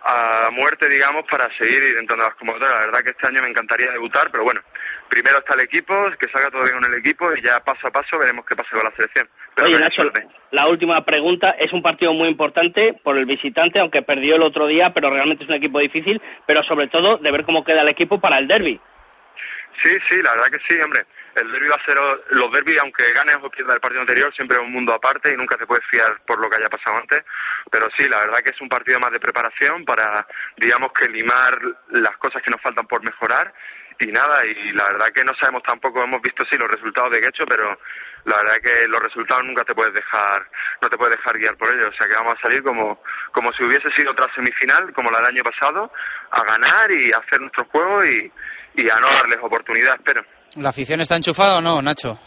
a muerte, digamos, para seguir intentando las convocatorias. La verdad que este año me encantaría debutar, pero bueno, primero está el equipo, que salga todo bien con el equipo y ya paso a paso veremos qué pasa con la selección. Pero Oye, Nacho, la última pregunta. Es un partido muy importante por el visitante, aunque perdió el otro día, pero realmente es un equipo difícil, pero sobre todo de ver cómo queda el equipo para el derby. Sí, sí, la verdad que sí, hombre. El derby va a ser, los derbis, aunque ganes o pierdas el partido anterior, siempre es un mundo aparte y nunca te puedes fiar por lo que haya pasado antes. Pero sí, la verdad que es un partido más de preparación para, digamos, que limar las cosas que nos faltan por mejorar y nada, y la verdad que no sabemos tampoco, hemos visto sí los resultados de Quecho, pero la verdad que los resultados nunca te puedes dejar, no te puedes dejar guiar por ellos, o sea que vamos a salir como, como si hubiese sido otra semifinal, como la del año pasado, a ganar y a hacer nuestro juego y, y a no darles oportunidad, espero. ¿La afición está enchufada o no, Nacho?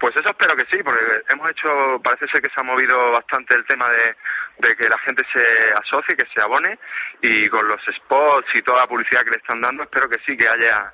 Pues eso espero que sí, porque hemos hecho, parece ser que se ha movido bastante el tema de, de que la gente se asocie, que se abone y con los spots y toda la publicidad que le están dando, espero que sí, que haya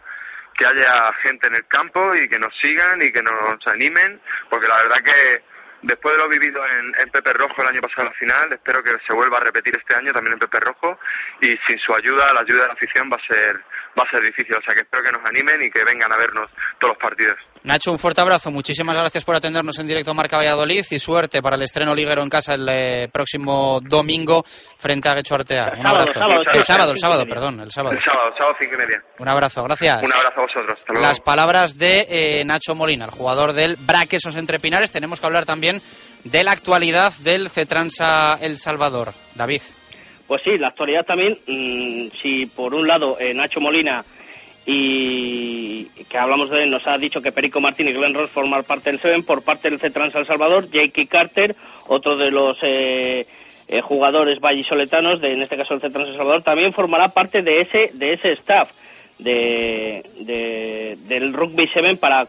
que haya gente en el campo y que nos sigan y que nos animen, porque la verdad que después de lo vivido en, en Pepe Rojo el año pasado en la final, espero que se vuelva a repetir este año también en Pepe Rojo y sin su ayuda, la ayuda de la afición va a ser va a ser difícil, o sea que espero que nos animen y que vengan a vernos todos los partidos. Nacho, un fuerte abrazo. Muchísimas gracias por atendernos en directo a Marca Valladolid y suerte para el estreno liguero en casa el eh, próximo domingo frente a Guecho Artea. Un sábado, abrazo. sábado, el sábado, el perdón, el sábado. El sábado, sábado cinco y media. Un abrazo, gracias. Un abrazo a vosotros. Hasta luego. Las palabras de eh, Nacho Molina, el jugador del Braquesos Entre Pinares. Tenemos que hablar también de la actualidad del Cetransa El Salvador. David. Pues sí, la actualidad también, mm, si por un lado eh, Nacho Molina y que hablamos de nos ha dicho que Perico Martín y Glenn Ross forman parte del Seven, por parte del C-Trans El Salvador, Jakey Carter, otro de los eh, eh, jugadores vallisoletanos, de, en este caso el C-Trans El Salvador, también formará parte de ese, de ese staff de, de- del Rugby 7 para,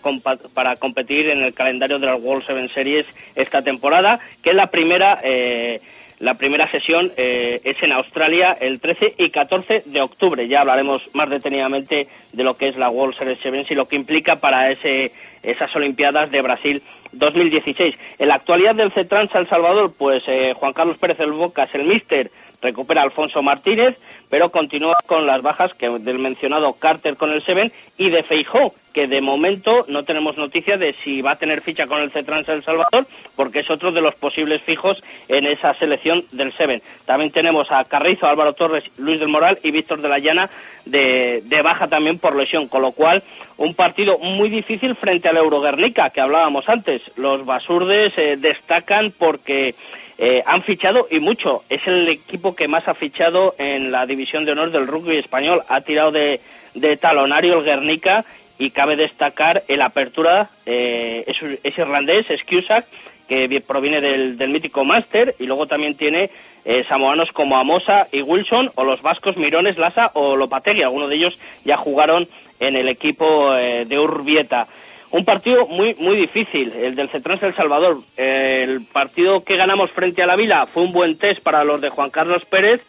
para competir en el calendario de las World Seven Series esta temporada, que es la primera... eh, la primera sesión eh, es en Australia el 13 y 14 de octubre. Ya hablaremos más detenidamente de lo que es la World Series Sevens y lo que implica para ese, esas Olimpiadas de Brasil 2016. En la actualidad del CETRANS El Salvador, pues eh, Juan Carlos Pérez el Bocas, el míster, recupera Alfonso Martínez, pero continúa con las bajas que del mencionado Carter con el Seven y de Feijó, que de momento no tenemos noticia de si va a tener ficha con el CETRANS El Salvador, porque es otro de los posibles fijos en esa selección del Seven. También tenemos a Carrizo, Álvaro Torres, Luis del Moral y Víctor de la Llana de, de baja también por lesión, con lo cual un partido muy difícil frente al Euroguernica que hablábamos antes. Los basurdes eh, destacan porque eh, han fichado y mucho. Es el equipo que más ha fichado en la división de honor del rugby español. Ha tirado de, de talonario el Guernica y cabe destacar el apertura, eh, es, irlandés, es Cusack, que vi- proviene del, del mítico Master y luego también tiene eh, samoanos como Amosa y Wilson o los vascos Mirones, Lasa o Lopategui. Algunos de ellos ya jugaron en el equipo eh, de Urbieta. Un partido muy muy difícil, el del Cetrans El Salvador. El partido que ganamos frente a la Vila fue un buen test para los de Juan Carlos Pérez,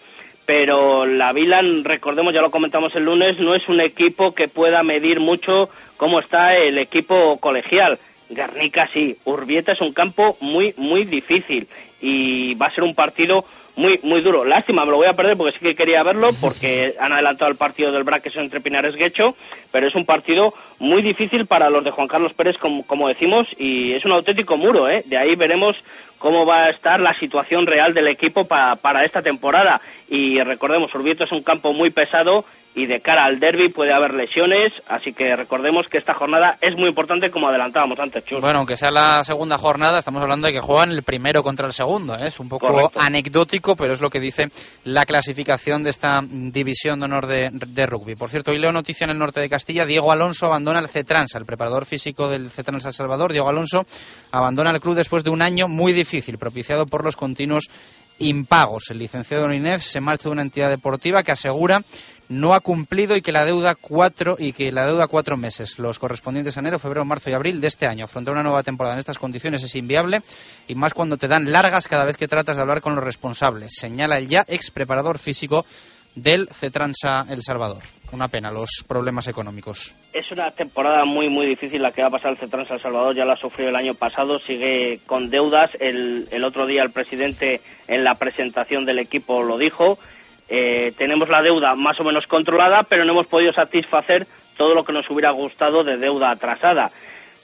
pero la Vila, recordemos, ya lo comentamos el lunes, no es un equipo que pueda medir mucho cómo está el equipo colegial. Garnica sí, Urbieta es un campo muy muy difícil y va a ser un partido muy muy duro. Lástima, me lo voy a perder porque sí que quería verlo porque <laughs> han adelantado el partido del Braques entre Pinares Guecho, pero es un partido muy difícil para los de Juan Carlos Pérez como, como decimos y es un auténtico muro, ¿eh? De ahí veremos cómo va a estar la situación real del equipo pa- para esta temporada. Y recordemos, Urbieta es un campo muy pesado y de cara al derby puede haber lesiones, así que recordemos que esta jornada es muy importante como adelantábamos antes, Chus. Bueno, aunque sea la segunda jornada, estamos hablando de que juegan el primero contra el segundo. ¿eh? Es un poco Correcto. anecdótico, pero es lo que dice la clasificación de esta división de honor de, de rugby. Por cierto, hoy leo noticia en el norte de Castilla. Diego Alonso abandona el CETRANS, el preparador físico del CETRANS El Salvador. Diego Alonso abandona el club después de un año muy difícil, propiciado por los continuos impagos. El licenciado Ninef se marcha de una entidad deportiva que asegura no ha cumplido y que la deuda cuatro y que la deuda cuatro meses, los correspondientes a enero, febrero, marzo y abril de este año. Afrontar una nueva temporada en estas condiciones es inviable y más cuando te dan largas cada vez que tratas de hablar con los responsables, señala el ya ex preparador físico del Cetransa El Salvador. Una pena los problemas económicos. Es una temporada muy, muy difícil la que va a pasar el Cetrans El Salvador. Ya la sufrió el año pasado, sigue con deudas. El, el otro día el presidente en la presentación del equipo lo dijo. Eh, tenemos la deuda más o menos controlada, pero no hemos podido satisfacer todo lo que nos hubiera gustado de deuda atrasada.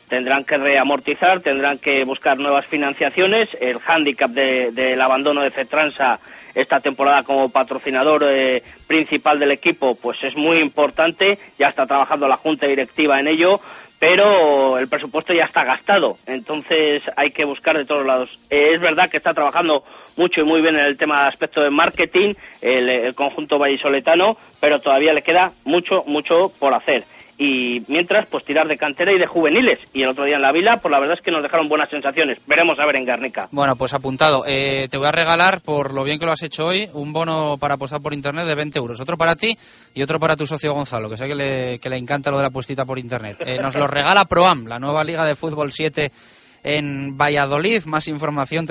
Tendrán que reamortizar, tendrán que buscar nuevas financiaciones. El hándicap de- del abandono de Cetransa esta temporada como patrocinador eh, principal del equipo pues es muy importante. Ya está trabajando la junta directiva en ello, pero el presupuesto ya está gastado. Entonces hay que buscar de todos lados. Eh, es verdad que está trabajando mucho y muy bien en el tema de aspecto de marketing el, el conjunto vallisoletano, pero todavía le queda mucho, mucho por hacer. y mientras pues tirar de cantera y de juveniles y el otro día en la Vila pues la verdad es que nos dejaron buenas sensaciones veremos a ver en Guernica Bueno, pues apuntado. Eh, te voy a regalar, por lo bien que lo has hecho hoy, un bono para apostar por internet de 20 euros. Otro para ti y otro para tu socio Gonzalo, que sé que le, que le encanta lo de la puestita por internet. Eh, nos lo regala Proam, la nueva Liga de Fútbol 7 en Valladolid. Más información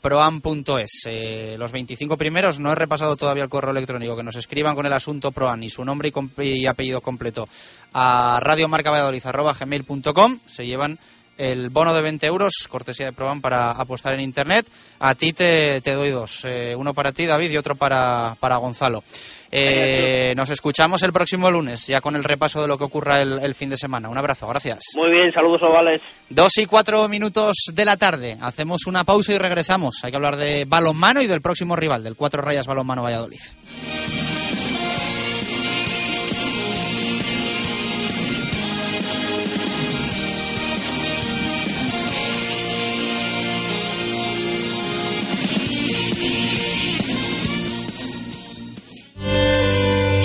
www.proam.es. Eh, los 25 primeros, no he repasado todavía el correo electrónico, que nos escriban con el asunto Proam y su nombre y, com- y apellido completo a radiomarcavalladolid.gmail.com. Se llevan el bono de 20 euros, cortesía de Proban para apostar en Internet. A ti te, te doy dos, eh, uno para ti, David, y otro para, para Gonzalo. Eh, nos escuchamos el próximo lunes, ya con el repaso de lo que ocurra el, el fin de semana. Un abrazo, gracias. muy bien saludos ovales Dos y cuatro minutos de la tarde. Hacemos una pausa y regresamos. Hay que hablar de balonmano y del próximo rival, del Cuatro Rayas Balonmano Valladolid.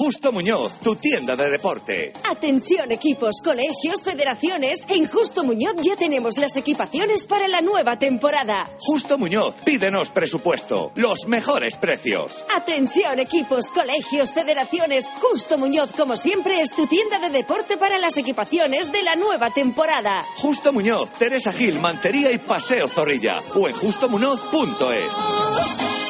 Justo Muñoz, tu tienda de deporte. Atención equipos, colegios, federaciones. En Justo Muñoz ya tenemos las equipaciones para la nueva temporada. Justo Muñoz, pídenos presupuesto, los mejores precios. Atención equipos, colegios, federaciones. Justo Muñoz, como siempre, es tu tienda de deporte para las equipaciones de la nueva temporada. Justo Muñoz, Teresa Gil, Mantería y Paseo Zorrilla. O en justomuñoz.es.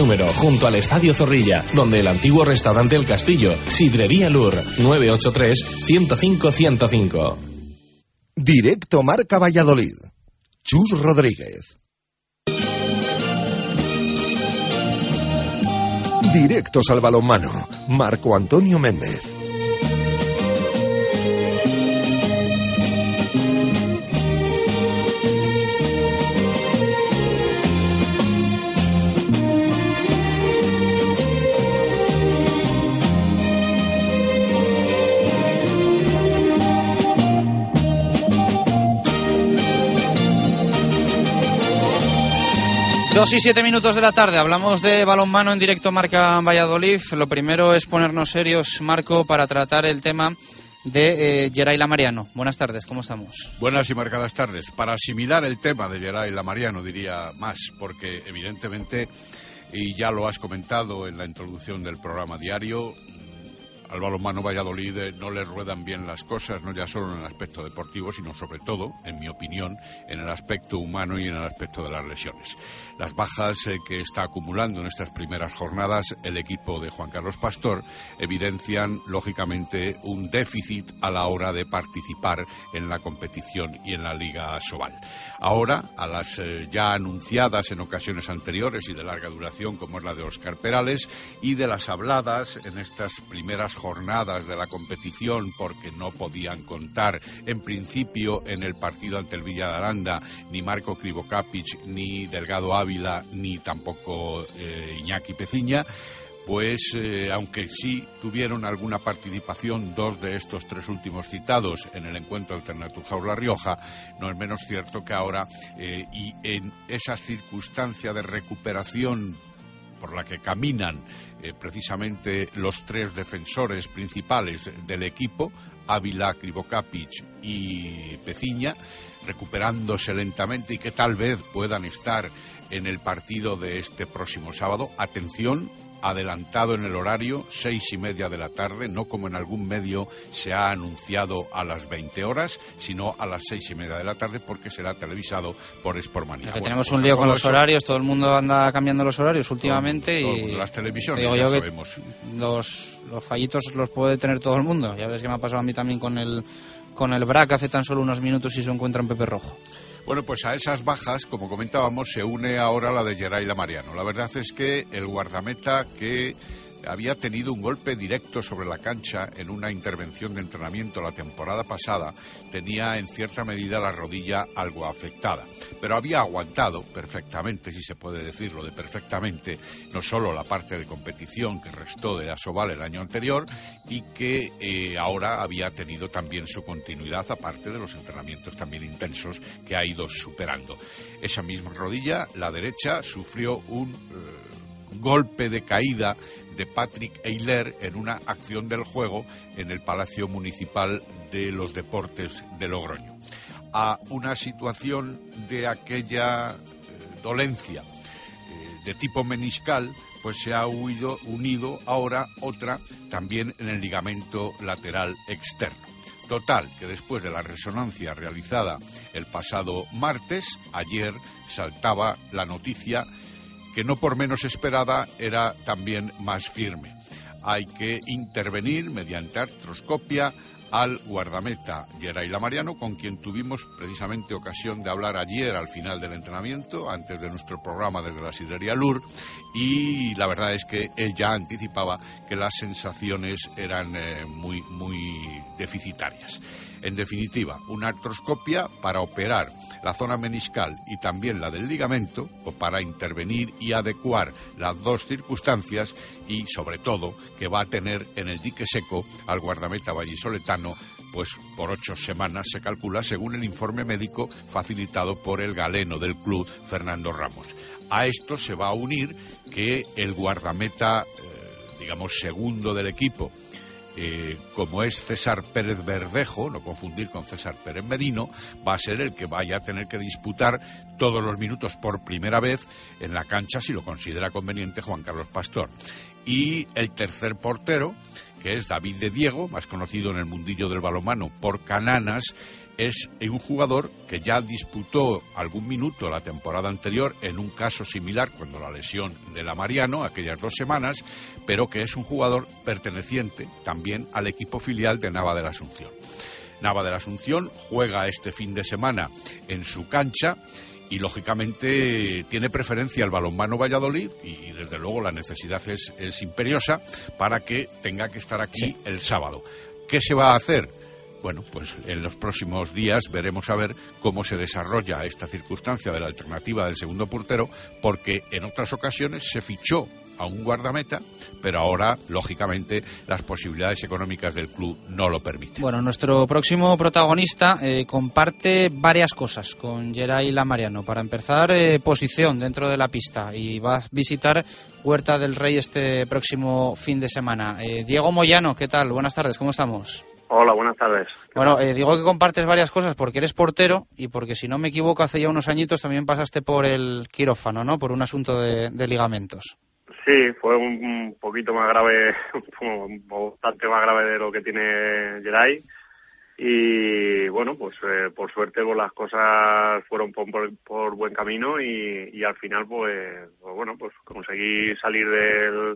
número, junto al Estadio Zorrilla, donde el antiguo restaurante El Castillo, Sidrería Lur, 983-105-105. Directo Marca Valladolid. Chus Rodríguez. Directos al balonmano. Marco Antonio Méndez. Dos y siete minutos de la tarde, hablamos de balonmano en directo Marca Valladolid. Lo primero es ponernos serios, Marco, para tratar el tema de eh, Geray Lamariano. Buenas tardes, ¿cómo estamos? Buenas y marcadas tardes. Para asimilar el tema de Geray Lamariano diría más, porque evidentemente, y ya lo has comentado en la introducción del programa diario, al balonmano Valladolid eh, no le ruedan bien las cosas, no ya solo en el aspecto deportivo, sino sobre todo, en mi opinión, en el aspecto humano y en el aspecto de las lesiones. Las bajas eh, que está acumulando en estas primeras jornadas el equipo de Juan Carlos Pastor evidencian, lógicamente, un déficit a la hora de participar en la competición y en la Liga Sobal. Ahora, a las eh, ya anunciadas en ocasiones anteriores y de larga duración, como es la de Oscar Perales, y de las habladas en estas primeras jornadas de la competición porque no podían contar. En principio en el partido ante el Villa de Aranda ni Marco Krivokapic ni Delgado Ávila ni tampoco eh, Iñaki Peciña pues eh, aunque sí tuvieron alguna participación dos de estos tres últimos citados en el encuentro alternativo Jaula Rioja, no es menos cierto que ahora eh, y en esa circunstancia de recuperación por la que caminan eh, precisamente los tres defensores principales del equipo, Ávila, Krivokapic y Peciña, recuperándose lentamente y que tal vez puedan estar en el partido de este próximo sábado. Atención, adelantado en el horario, seis y media de la tarde, no como en algún medio se ha anunciado a las 20 horas, sino a las seis y media de la tarde porque será televisado por Sportmania. Que tenemos un lío con los horarios, todo el mundo anda cambiando los horarios últimamente Todo- y las televisiones, digo ya sabemos. los, los fallitos los puede tener todo el mundo. Ya ves que me ha pasado a mí también con el con el BRAC hace tan solo unos minutos y se encuentra en Pepe Rojo. Bueno, pues a esas bajas, como comentábamos, se une ahora la de Geray Mariano. La verdad es que el guardameta que había tenido un golpe directo sobre la cancha en una intervención de entrenamiento la temporada pasada, tenía en cierta medida la rodilla algo afectada. Pero había aguantado perfectamente, si se puede decirlo de perfectamente, no solo la parte de competición que restó de la Soval el año anterior y que eh, ahora había tenido también su continuidad, aparte de los entrenamientos también intensos que ha ido superando. Esa misma rodilla, la derecha, sufrió un eh, golpe de caída de Patrick Eiler en una acción del juego en el Palacio Municipal de los Deportes de Logroño. A una situación de aquella eh, dolencia eh, de tipo meniscal, pues se ha huido- unido ahora otra también en el ligamento lateral externo. Total, que después de la resonancia realizada el pasado martes, ayer saltaba la noticia que no por menos esperada era también más firme. Hay que intervenir mediante artroscopia al guardameta Geray Lamariano, con quien tuvimos precisamente ocasión de hablar ayer al final del entrenamiento, antes de nuestro programa desde la Sidrería Lur, y la verdad es que él ya anticipaba que las sensaciones eran eh, muy, muy deficitarias. En definitiva, una artroscopia para operar la zona meniscal y también la del ligamento, o para intervenir y adecuar las dos circunstancias y, sobre todo, que va a tener en el dique seco al guardameta vallisoletano, pues por ocho semanas se calcula, según el informe médico facilitado por el galeno del club, Fernando Ramos. A esto se va a unir que el guardameta, eh, digamos, segundo del equipo, eh, como es César Pérez Verdejo, no confundir con César Pérez Merino, va a ser el que vaya a tener que disputar todos los minutos por primera vez en la cancha, si lo considera conveniente Juan Carlos Pastor. Y el tercer portero, que es David de Diego, más conocido en el mundillo del balomano por Cananas, es un jugador que ya disputó algún minuto la temporada anterior en un caso similar cuando la lesión de la Mariano, aquellas dos semanas, pero que es un jugador perteneciente también al equipo filial de Nava de la Asunción. Nava de la Asunción juega este fin de semana en su cancha y lógicamente tiene preferencia el balonmano Valladolid y desde luego la necesidad es, es imperiosa para que tenga que estar aquí el sábado. ¿Qué se va a hacer? Bueno, pues en los próximos días veremos a ver cómo se desarrolla esta circunstancia de la alternativa del segundo portero, porque en otras ocasiones se fichó a un guardameta, pero ahora, lógicamente, las posibilidades económicas del club no lo permiten. Bueno, nuestro próximo protagonista eh, comparte varias cosas con Geray Lamariano. Para empezar, eh, posición dentro de la pista y va a visitar Huerta del Rey este próximo fin de semana. Eh, Diego Moyano, ¿qué tal? Buenas tardes, ¿cómo estamos? Hola, buenas tardes. Bueno, eh, digo que compartes varias cosas porque eres portero y porque, si no me equivoco, hace ya unos añitos también pasaste por el quirófano, ¿no? Por un asunto de, de ligamentos. Sí, fue un, un poquito más grave, <laughs> como bastante más grave de lo que tiene Geray. Y bueno, pues eh, por suerte pues, las cosas fueron por, por- por buen camino y, y al final pues, pues, bueno, pues conseguí salir del,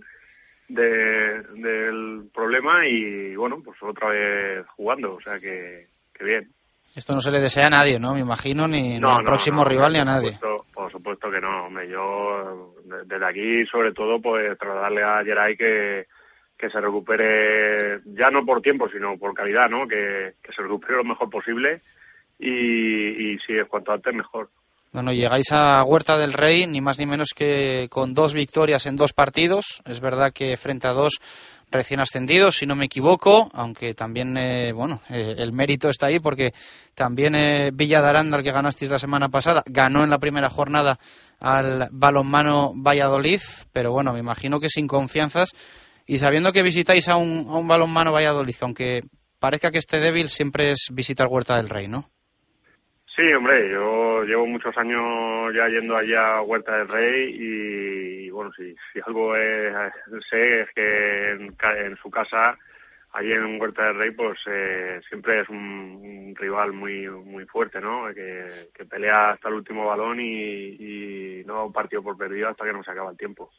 de- del problema y bueno, pues otra vez jugando, o sea que, que bien. Esto no se le desea a nadie, ¿no? Me imagino, ni, ni al no, próximo no, rival ni a nadie. supuesto- por supuesto que no, hombre. Yo, de- desde aquí, sobre todo, pues trasladarle a Geray que, que se recupere, ya no por tiempo, sino por calidad, ¿no? Que, que se recupere lo mejor posible y, y si es cuanto antes, mejor. Bueno, llegáis a Huerta del Rey, ni más ni menos que con dos victorias en dos partidos. Es verdad que frente a dos recién ascendidos, si no me equivoco, aunque también, eh, bueno, eh, el mérito está ahí porque también eh, Villa de Aranda, el que ganasteis la semana pasada, ganó en la primera jornada al balonmano Valladolid, pero bueno, me imagino que sin confianzas y sabiendo que visitáis a un, a un balonmano Valladolid, que aunque parezca que esté débil, siempre es visitar Huerta del Rey, ¿no? Sí, hombre, yo llevo muchos años ya yendo allá a Huerta del Rey y, bueno, si, si algo es, sé es que en, su casa, allí en Huerta del Rey, pues eh, siempre es un, rival muy muy fuerte, ¿no? Que, pelea hasta el último balón y, no da un partido por perdido hasta que no se acaba el tiempo.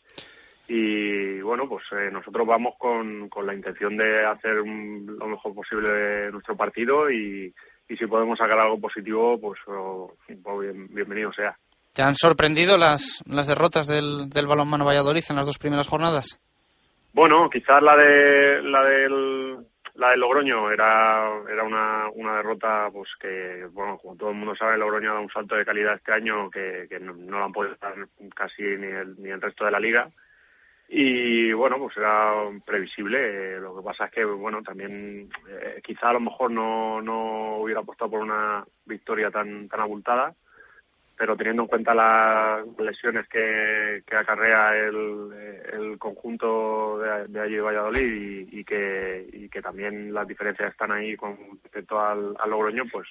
Y bueno, pues eh, nosotros vamos con, con la intención de hacer lo mejor posible nuestro partido y y si podemos sacar algo positivo, pues, pues bienvenido sea. ¿Te han sorprendido las, las derrotas del, del balonmano Valladolid en las dos primeras jornadas? Bueno, quizás la de la del la de Logroño era era una, una derrota pues que bueno como todo el mundo sabe Logroño ha dado un salto de calidad este año que, que no, no, lo han podido dar casi ni el, ni el resto de la liga y bueno pues era previsible. Lo que pasa es que bueno también eh, quizá a lo mejor no, no hubiera apostado por una victoria tan tan abultada pero teniendo en cuenta las lesiones que, que acarrea el, el conjunto de, de allí de Valladolid y, que y que también las diferencias están ahí con respecto al, al Logroño pues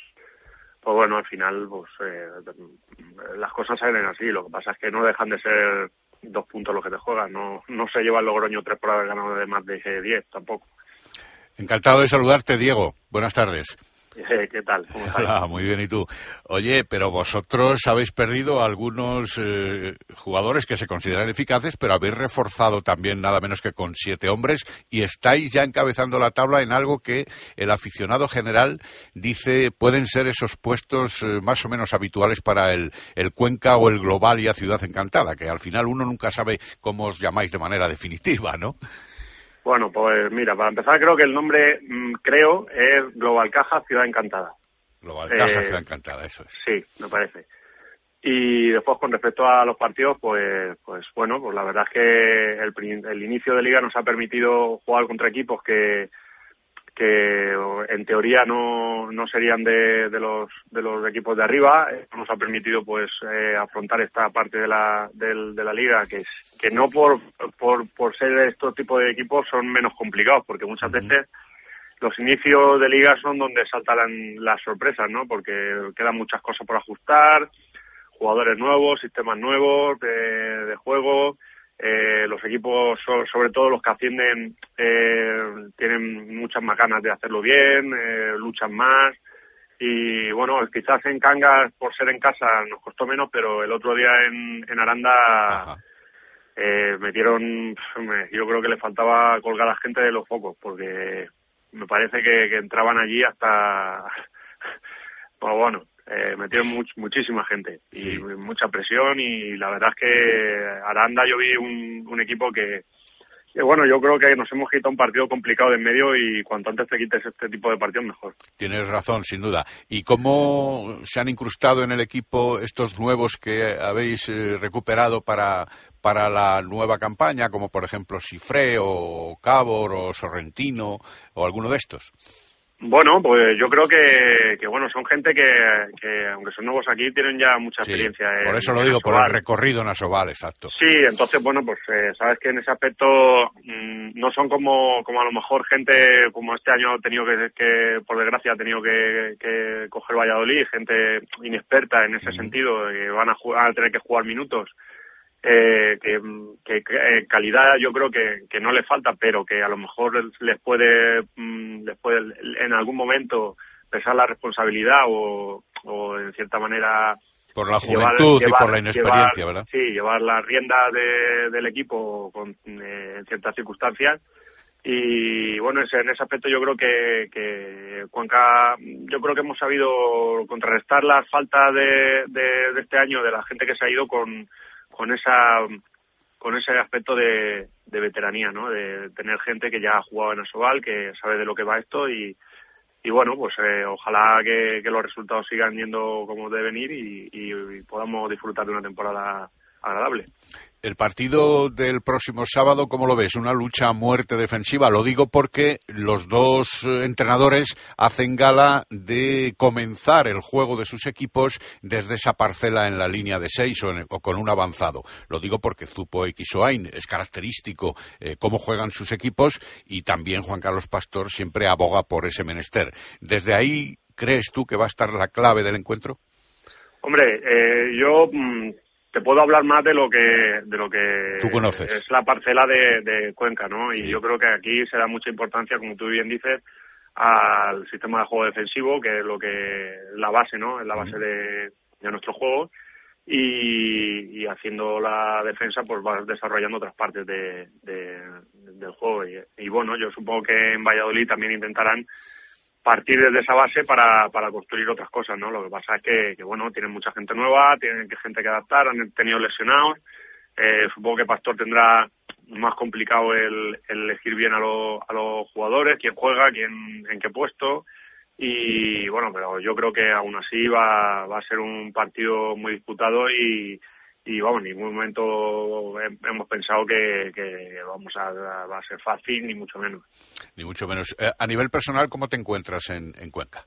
pues bueno al final pues eh, las cosas salen así. Lo que pasa es que no dejan de ser dos puntos los que te juegan. No, no se lleva el Logroño tres por haber ganado de más de diez tampoco. Encantado de saludarte, Diego. Buenas tardes. ¿Qué tal? Hola, <laughs> muy bien, ¿y tú? Oye, pero vosotros habéis perdido algunos eh, jugadores que se consideran eficaces, pero habéis reforzado también nada menos que con siete hombres y estáis ya encabezando la tabla en algo que el aficionado general dice pueden ser esos puestos eh, más o menos habituales para el, el Cuenca o el Global y a Ciudad Encantada, que al final uno nunca sabe cómo os llamáis de manera definitiva, ¿no? Bueno, pues mira, para empezar creo que el nombre, mm, creo, es Global Caja Ciudad Encantada. Global Caja eh, Ciudad Encantada, eso es. Sí, me parece. Y después con respecto a los partidos, pues, pues bueno, pues la verdad es que el, el inicio de liga nos ha permitido jugar contra equipos que, que en teoría no, no serían de, de, los, de los equipos de arriba. nos ha permitido pues eh, afrontar esta parte de la, de, de la liga que, que no por, por, por ser estos tipos de equipos son menos complicados, porque muchas veces los inicios de liga son donde saltan las sorpresas, ¿no? Porque quedan muchas cosas por ajustar, jugadores nuevos, sistemas nuevos de, de juego, eh, los equipos, sobre todo los que ascienden, eh, tienen muchas más ganas de hacerlo bien, eh, luchan más. Y bueno, quizás en Cangas, por ser en casa, nos costó menos, pero el otro día en, en Aranda eh, metieron, yo creo que le faltaba colgar a la gente de los focos, porque me parece que, que entraban allí hasta, <laughs> pues bueno, eh, metieron muchísima gente y mucha presión y la verdad es que Aranda yo vi un, equipo que, bueno, yo creo que nos hemos quitado un partido complicado de en medio y cuanto antes te quites este tipo de partidos mejor. Tienes razón, sin duda. ¿Y cómo se han incrustado en el equipo estos nuevos que habéis eh, recuperado para, para la nueva campaña, como por ejemplo Cifré o Cabor o Sorrentino o alguno de estos? Bueno, pues yo creo que, que bueno, son gente que, que, aunque son nuevos aquí, tienen ya mucha experiencia. por eso lo digo, por el recorrido en Asobal, exacto. Sí, entonces, bueno, pues eh, sabes que en ese aspecto mm, no son como, como a lo mejor gente como este año ha tenido que, que por desgracia, ha tenido que, que coger Valladolid, gente inexperta en ese sentido, que van a, jugar, a tener que jugar minutos eh, que, que eh, calidad yo creo que, que no le falta, pero que a lo mejor les puede, mm, les puede en algún momento pesar la responsabilidad o, o en cierta manera por la juventud y por la inexperiencia, ¿verdad? Sí, llevar la rienda de, del equipo con, eh, en ciertas circunstancias. Y bueno, en ese aspecto yo creo que, que Cuenca, yo creo que hemos sabido contrarrestar la falta de, de, de este año de la gente que se ha ido con, con esa con ese aspecto de, de veteranía, ¿no? De tener gente que ya ha jugado en Asobal, que sabe de lo que va esto y, y bueno, pues eh, ojalá que, los resultados sigan yendo como deben ir y podamos disfrutar de una temporada agradable. El partido del próximo sábado, ¿cómo lo ves? Una lucha a muerte defensiva. Lo digo porque los dos entrenadores hacen gala de comenzar el juego de sus equipos desde esa parcela en la línea de seis o con un avanzado. Lo digo porque Zupo Xoain es característico eh, cómo juegan sus equipos y también Juan Carlos Pastor siempre aboga por ese menester. Desde ahí, ¿crees tú que va a estar la clave del encuentro? Hombre, eh, yo mm, te puedo hablar más de lo que de lo que Tú conoces. es la parcela de, de Cuenca, ¿no? Y yo creo que aquí se da mucha importancia, como tú bien dices, al sistema de juego defensivo, que es lo que la base, ¿no? Es la base de, de nuestro juego. Y, y, haciendo la defensa, pues vas desarrollando otras partes de, de del juego. Y, y bueno, yo supongo que en Valladolid también intentarán partir desde esa base para, para construir otras cosas, ¿no? Lo que pasa es que, que, bueno, tienen mucha gente nueva, tienen gente que adaptar, han tenido lesionados. Eh, supongo que Pastor tendrá más complicado el, el elegir bien a, lo, a los jugadores, quién juega, quién, en qué puesto. Y bueno, pero yo creo que aún así va, va a ser un partido muy disputado y, y vamos, en ningún momento hemos pensado que, que vamos a, va a ser fácil, ni mucho menos. Ni mucho menos. Eh, a nivel personal, ¿cómo te encuentras en, en Cuenca?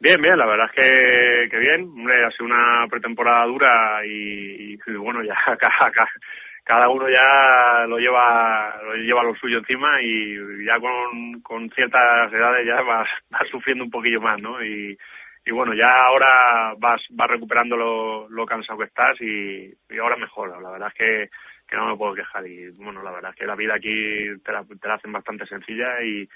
Bien, bien, la verdad es que, que bien. Hombre, ha sido una pretemporada dura y, y bueno, ya <laughs> cada, cada, uno ya lo lleva lo lleva lo suyo encima y ya con, con ciertas edades ya vas, <laughs> vas sufriendo un poquillo más, ¿no? Y, y bueno, ya ahora vas, vas recuperando lo, lo cansado que estás y, y ahora mejor. La verdad es que, que no me puedo quejar y bueno, la verdad es que la vida aquí te la, te la hacen bastante sencilla y,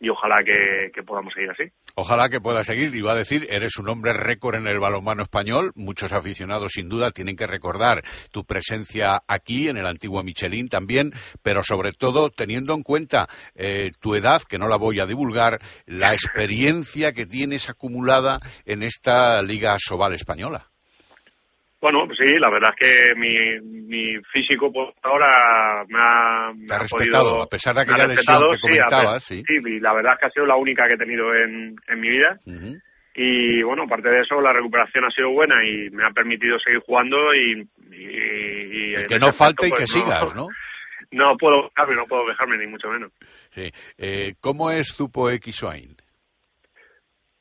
y ojalá que, que, podamos seguir así. Ojalá que pueda seguir. Iba a decir, eres un hombre récord en el balonmano español. Muchos aficionados, sin duda, tienen que recordar tu presencia aquí, en el antiguo Michelin también, pero sobre todo teniendo en cuenta eh, tu edad, que no la voy a divulgar, la <laughs> experiencia que tienes acumulada en esta Liga Sobal española. Bueno, pues sí, la verdad es que mi, mi físico por ahora me ha, me ha, ha respetado, podido, a pesar de aquella lesión que comentabas. Sí, sí. sí, la verdad es que ha sido la única que he tenido en, en mi vida. Uh -huh. Y bueno, aparte de eso, la recuperación ha sido buena y me ha permitido seguir jugando y... y, y, y que no falte y pues, que no, sigas, ¿no? <laughs> No puedo dejarme, no puedo dejarme, ni mucho menos. Sí. Eh, ¿Cómo es Zupo Xoain?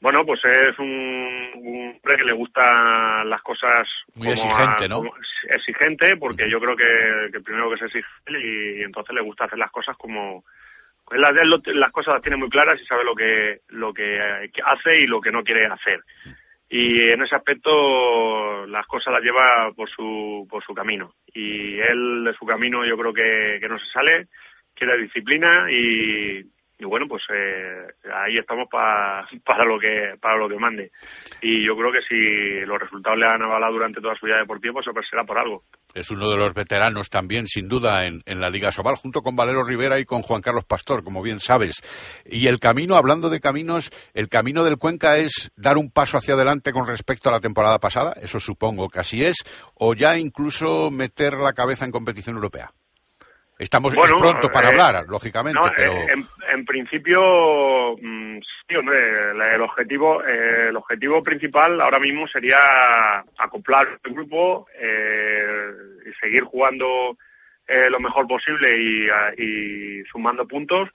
Bueno, pues es un, un hombre que le gustan las cosas muy exigente, a, ¿no? exigente, porque yo creo que, que primero que se exige y, y, entonces le gusta hacer las cosas como las, las cosas las tiene muy claras y sabe lo que lo que hace y lo que no quiere hacer. Y en ese aspecto las cosas las lleva por su por su camino y él de su camino yo creo que, que no se sale, quiere disciplina y y bueno pues eh, ahí estamos pa, <laughs> para lo que para lo que mande. Y yo creo que si los resultados le han avalado durante toda su vida deportiva pues será por algo. Es uno de los veteranos también sin duda en, en, la Liga Sobal junto con Valero Rivera y con Juan Carlos Pastor como bien sabes. Y el camino hablando de caminos el camino del Cuenca es dar un paso hacia adelante con respecto a la temporada pasada eso supongo que así es o ya incluso meter la cabeza en competición europea Estamos bueno, es pronto para eh, hablar, lógicamente, no, pero en, en principio mmm, sí, hombre, el objetivo eh, el objetivo principal ahora mismo sería acoplar el grupo eh, y seguir jugando eh, lo mejor posible y, y, sumando puntos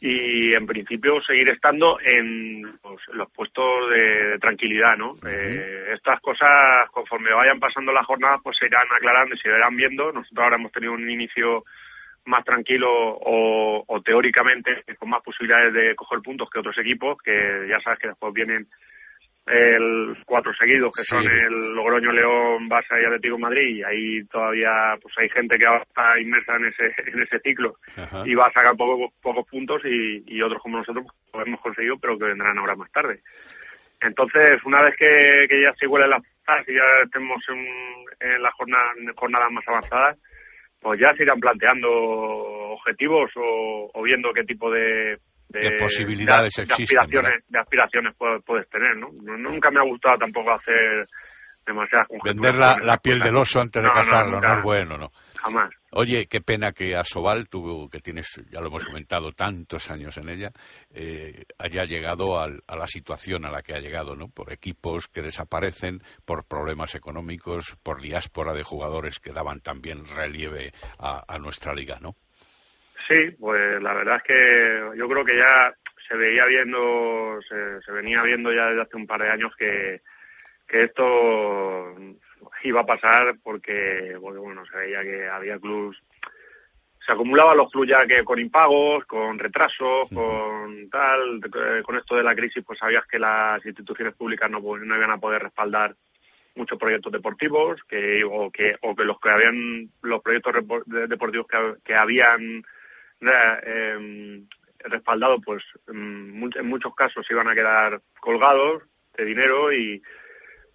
y en principio seguir estando en los, los puestos de, tranquilidad, ¿no? Uh -huh. eh, estas cosas conforme vayan pasando las jornadas pues se irán aclarando y se irán viendo. Nosotros ahora hemos tenido un inicio más tranquilo o, o, teóricamente con más posibilidades de coger puntos que otros equipos, que ya sabes que después vienen el cuatro seguidos que sí. son el Logroño, León, Barça y Atlético Madrid y ahí todavía pues hay gente que ahora está inmersa en ese en ese ciclo Ajá. y va a sacar poco, pocos puntos y, y otros como nosotros pues, lo hemos conseguido pero que vendrán ahora más tarde. Entonces, una vez que, que ya se huelen las y ya estemos en, en las jornadas, jornadas más avanzadas, pues ya se irán planteando objetivos o, o viendo qué tipo de, de, de posibilidades de, existen. Aspiraciones, de aspiraciones puedes, puedes tener, ¿no? Nunca me ha gustado tampoco hacer demasiadas Vender la, la piel del oso antes de no, cazarlo, no, no, es bueno, ¿no? Jamás. Oye, qué pena que Asobal, tú que tienes, ya lo hemos comentado, tantos años en ella, eh, haya llegado a la situación a la que ha llegado, ¿no? Por equipos que desaparecen, por problemas económicos, por diáspora de jugadores que daban también relieve a, nuestra liga, ¿no? Sí, pues la verdad es que yo creo que ya se veía viendo, se, venía viendo ya desde hace un par de años que, que esto iba a pasar porque, porque bueno, se veía que había clubs, se acumulaban los clubs ya que con impagos, con retrasos, con tal, con esto de la crisis pues sabías que las instituciones públicas no, no iban a poder respaldar muchos proyectos deportivos que o que o que los que habían los proyectos deportivos que, que habían eh, respaldado pues en muchos casos iban a quedar colgados de dinero y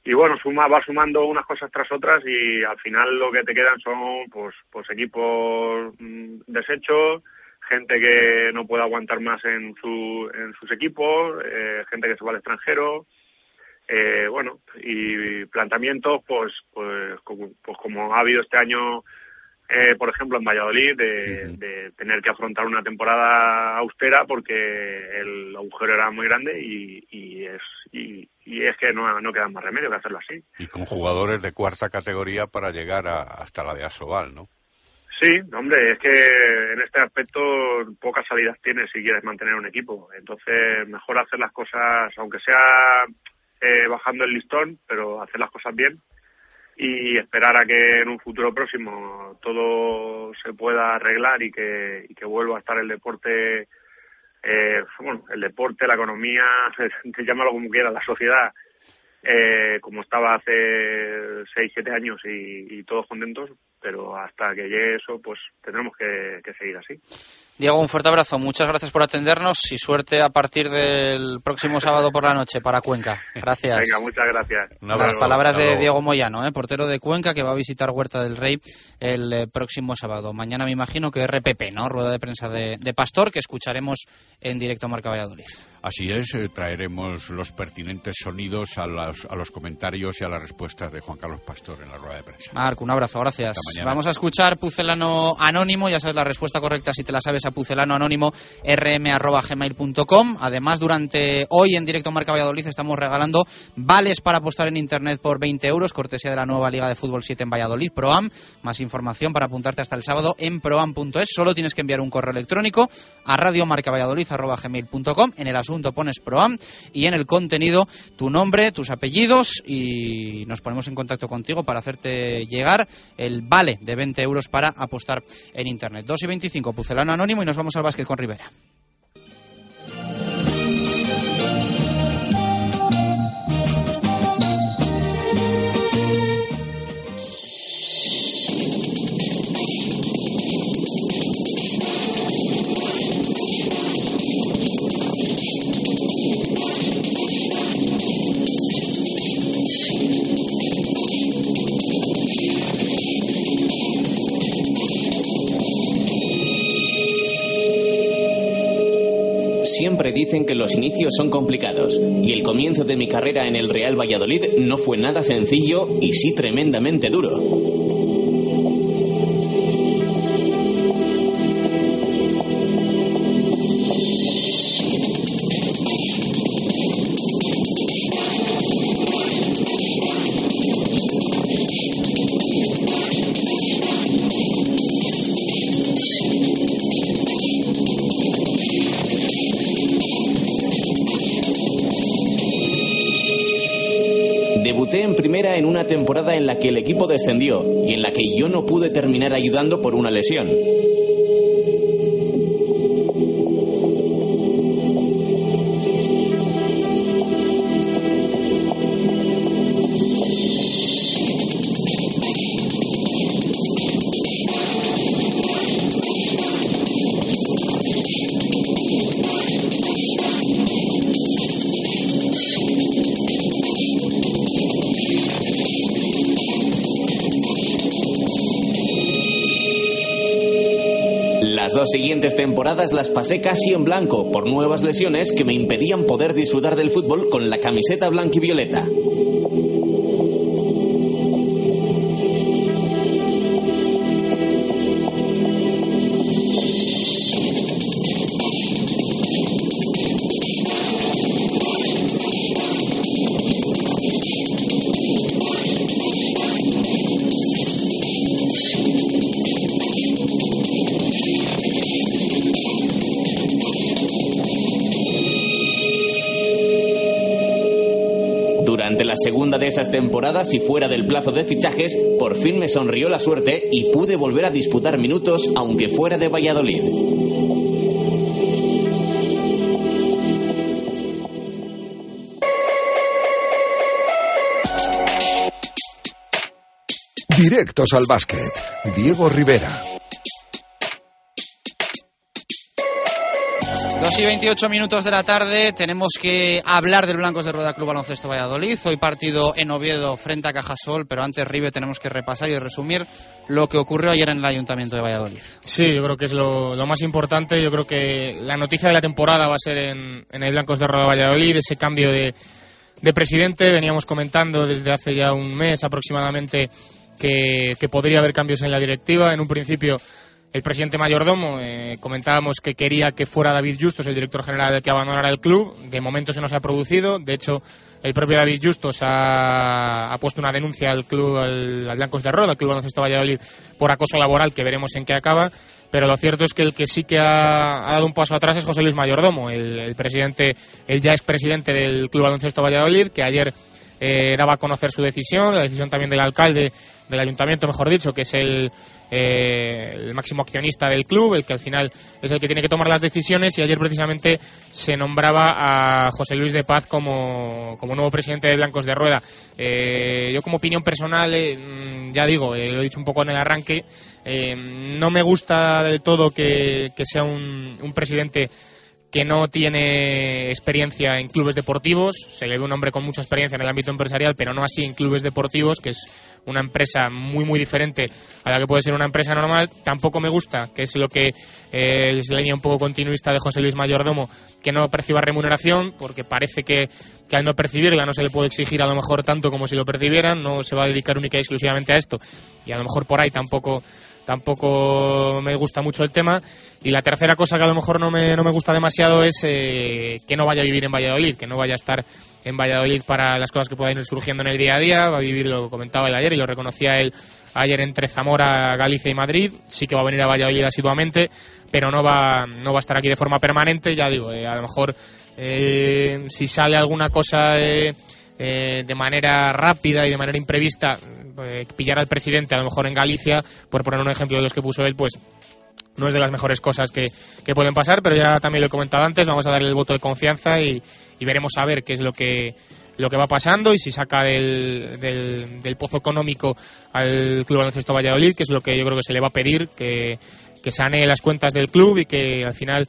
y bueno, suma, va sumando unas cosas tras otras y al final lo que te quedan son pues, pues equipos mm, desechos, gente que no puede aguantar más en, su, en sus equipos, eh, gente que se va al extranjero, eh, bueno, y planteamientos pues, pues, pues como ha habido este año eh, por ejemplo, en Valladolid, de, tener que afrontar una temporada austera porque el agujero era muy grande y, es, y, es que no, no queda más remedio que hacerlo así. Y con jugadores de cuarta categoría para llegar hasta la de Asobal, ¿no? Sí, hombre, es que en este aspecto pocas salidas tienes si quieres mantener un equipo. Entonces, mejor hacer las cosas, aunque sea eh, bajando el listón, pero hacer las cosas bien y esperar a que en un futuro próximo todo se pueda arreglar y que, vuelva a estar el deporte, eh, bueno, el deporte, la economía, <laughs> llámalo como quiera, la sociedad, eh, como estaba hace seis, siete años y, y todos contentos, pero hasta que llegue eso, pues tendremos que, seguir así. Diego, un fuerte abrazo. Muchas gracias por atendernos y suerte a partir del próximo sábado por la noche para Cuenca. Gracias. Venga, muchas gracias. Las palabras de Diego Moyano, ¿eh? portero de Cuenca, que va a visitar Huerta del Rey el eh, próximo sábado. Mañana me imagino que RPP, ¿no? Rueda de prensa de, Pastor, que escucharemos en directo a Marca Valladolid. Así es, eh, traeremos los pertinentes sonidos a los, a los comentarios y a las respuestas de Juan Carlos Pastor en la rueda de prensa. Marco, un abrazo, gracias. Vamos a escuchar Pucelano Anónimo, ya sabes la respuesta correcta si te la sabes a Pucelano Anónimo. Además, durante hoy en directo Marca Valladolid estamos regalando vales para apostar en internet por 20 euros, cortesía de la nueva Liga de Fútbol 7 en Valladolid, ProAm. Más información para apuntarte hasta el sábado en proam.es. Solo tienes que enviar un correo electrónico a radiomarcavalladolid.gmail.com. En el asunto pones ProAm y en el contenido tu nombre, tus apellidos y nos ponemos en contacto contigo para hacerte llegar el vale de 20 euros para apostar en Internet. 2 y 25, Pucelano Anónimo y nos vamos al básquet con Rivera. Siempre dicen que los inicios son complicados y el comienzo de mi carrera en el Real Valladolid no fue nada sencillo y sí tremendamente duro. Temporada en la que el equipo descendió y en la que yo no pude terminar ayudando por una lesión. Siguientes temporadas las pasé casi en blanco por nuevas lesiones que me impedían poder disfrutar del fútbol con la camiseta blanca segunda de esas temporadas y fuera del plazo de fichajes, por fin me sonrió la suerte y pude volver a disputar minutos aunque fuera de Valladolid. Directos al básquet. Diego Rivera. 2 y 28 minutos de la tarde tenemos que hablar del Blancos de Rueda Club Baloncesto Valladolid. Hoy partido en Oviedo frente a Cajasol, pero antes Ribe tenemos que repasar y resumir lo que ocurrió ayer en el Ayuntamiento de Valladolid. Sí, yo creo que es lo, lo más importante. Yo creo que la noticia de la temporada va a ser en, en el Blancos de Rueda Valladolid, ese cambio de, de presidente. Veníamos comentando desde hace ya un mes aproximadamente que, que podría haber cambios en la directiva. En un principio el presidente mayordomo eh, comentábamos que quería que fuera David Justos el director general que abandonara el club. De momento se nos ha producido. De hecho, el propio David Justos ha, ha puesto una denuncia al club, al, Blancos de Roda, al Club Baloncesto Valladolid, por acoso laboral, que veremos en qué acaba. Pero lo cierto es que el que sí que ha, dado un paso atrás es José Luis Mayordomo, el, presidente, el ya expresidente del Club Baloncesto Valladolid, que ayer eh, daba a conocer su decisión, la decisión también del alcalde, del ayuntamiento, mejor dicho, que es el, eh, el máximo accionista del club, el que al final es el que tiene que tomar las decisiones y ayer precisamente se nombraba a José Luis de Paz como, como nuevo presidente de Blancos de Rueda. Eh, yo como opinión personal, eh, mm, ya digo, eh, lo he dicho un poco en el arranque, eh, no me gusta del todo que, sea un presidente que no tiene experiencia en clubes deportivos, se le ve un hombre con mucha experiencia en el ámbito empresarial, pero no así en clubes deportivos, que es una empresa muy muy diferente a la que puede ser una empresa normal. Tampoco me gusta, que es lo que eh, es la línea un poco continuista de José Luis Mayordomo, que no perciba remuneración, porque parece que, que al no percibirla no se le puede exigir a lo mejor tanto como si lo percibieran, no se va a dedicar única y exclusivamente a esto, y a lo mejor por ahí tampoco tampoco me gusta mucho el tema. Y la tercera cosa que a lo mejor no me, no me gusta demasiado es eh, que no vaya a vivir en Valladolid, que no vaya a estar en Valladolid para las cosas que puedan ir surgiendo en el día a día. Va a vivir, lo comentaba él ayer y lo reconocía él ayer entre Zamora, Galicia y Madrid. Sí que va a venir a Valladolid asiduamente, pero no va, no va a estar aquí de forma permanente. Ya digo, eh, a lo mejor eh, si sale alguna cosa. Eh, eh, de manera rápida y de manera imprevista eh, pillar al presidente a lo mejor en Galicia, por poner un ejemplo de los que puso él, pues no es de las mejores cosas que, que pueden pasar, pero ya también lo he comentado antes, vamos a darle el voto de confianza y, veremos a ver qué es lo que lo que va pasando y si saca del, del, pozo económico al Club Baloncesto Valladolid, que es lo que yo creo que se le va a pedir, que, que sanee las cuentas del club y que al final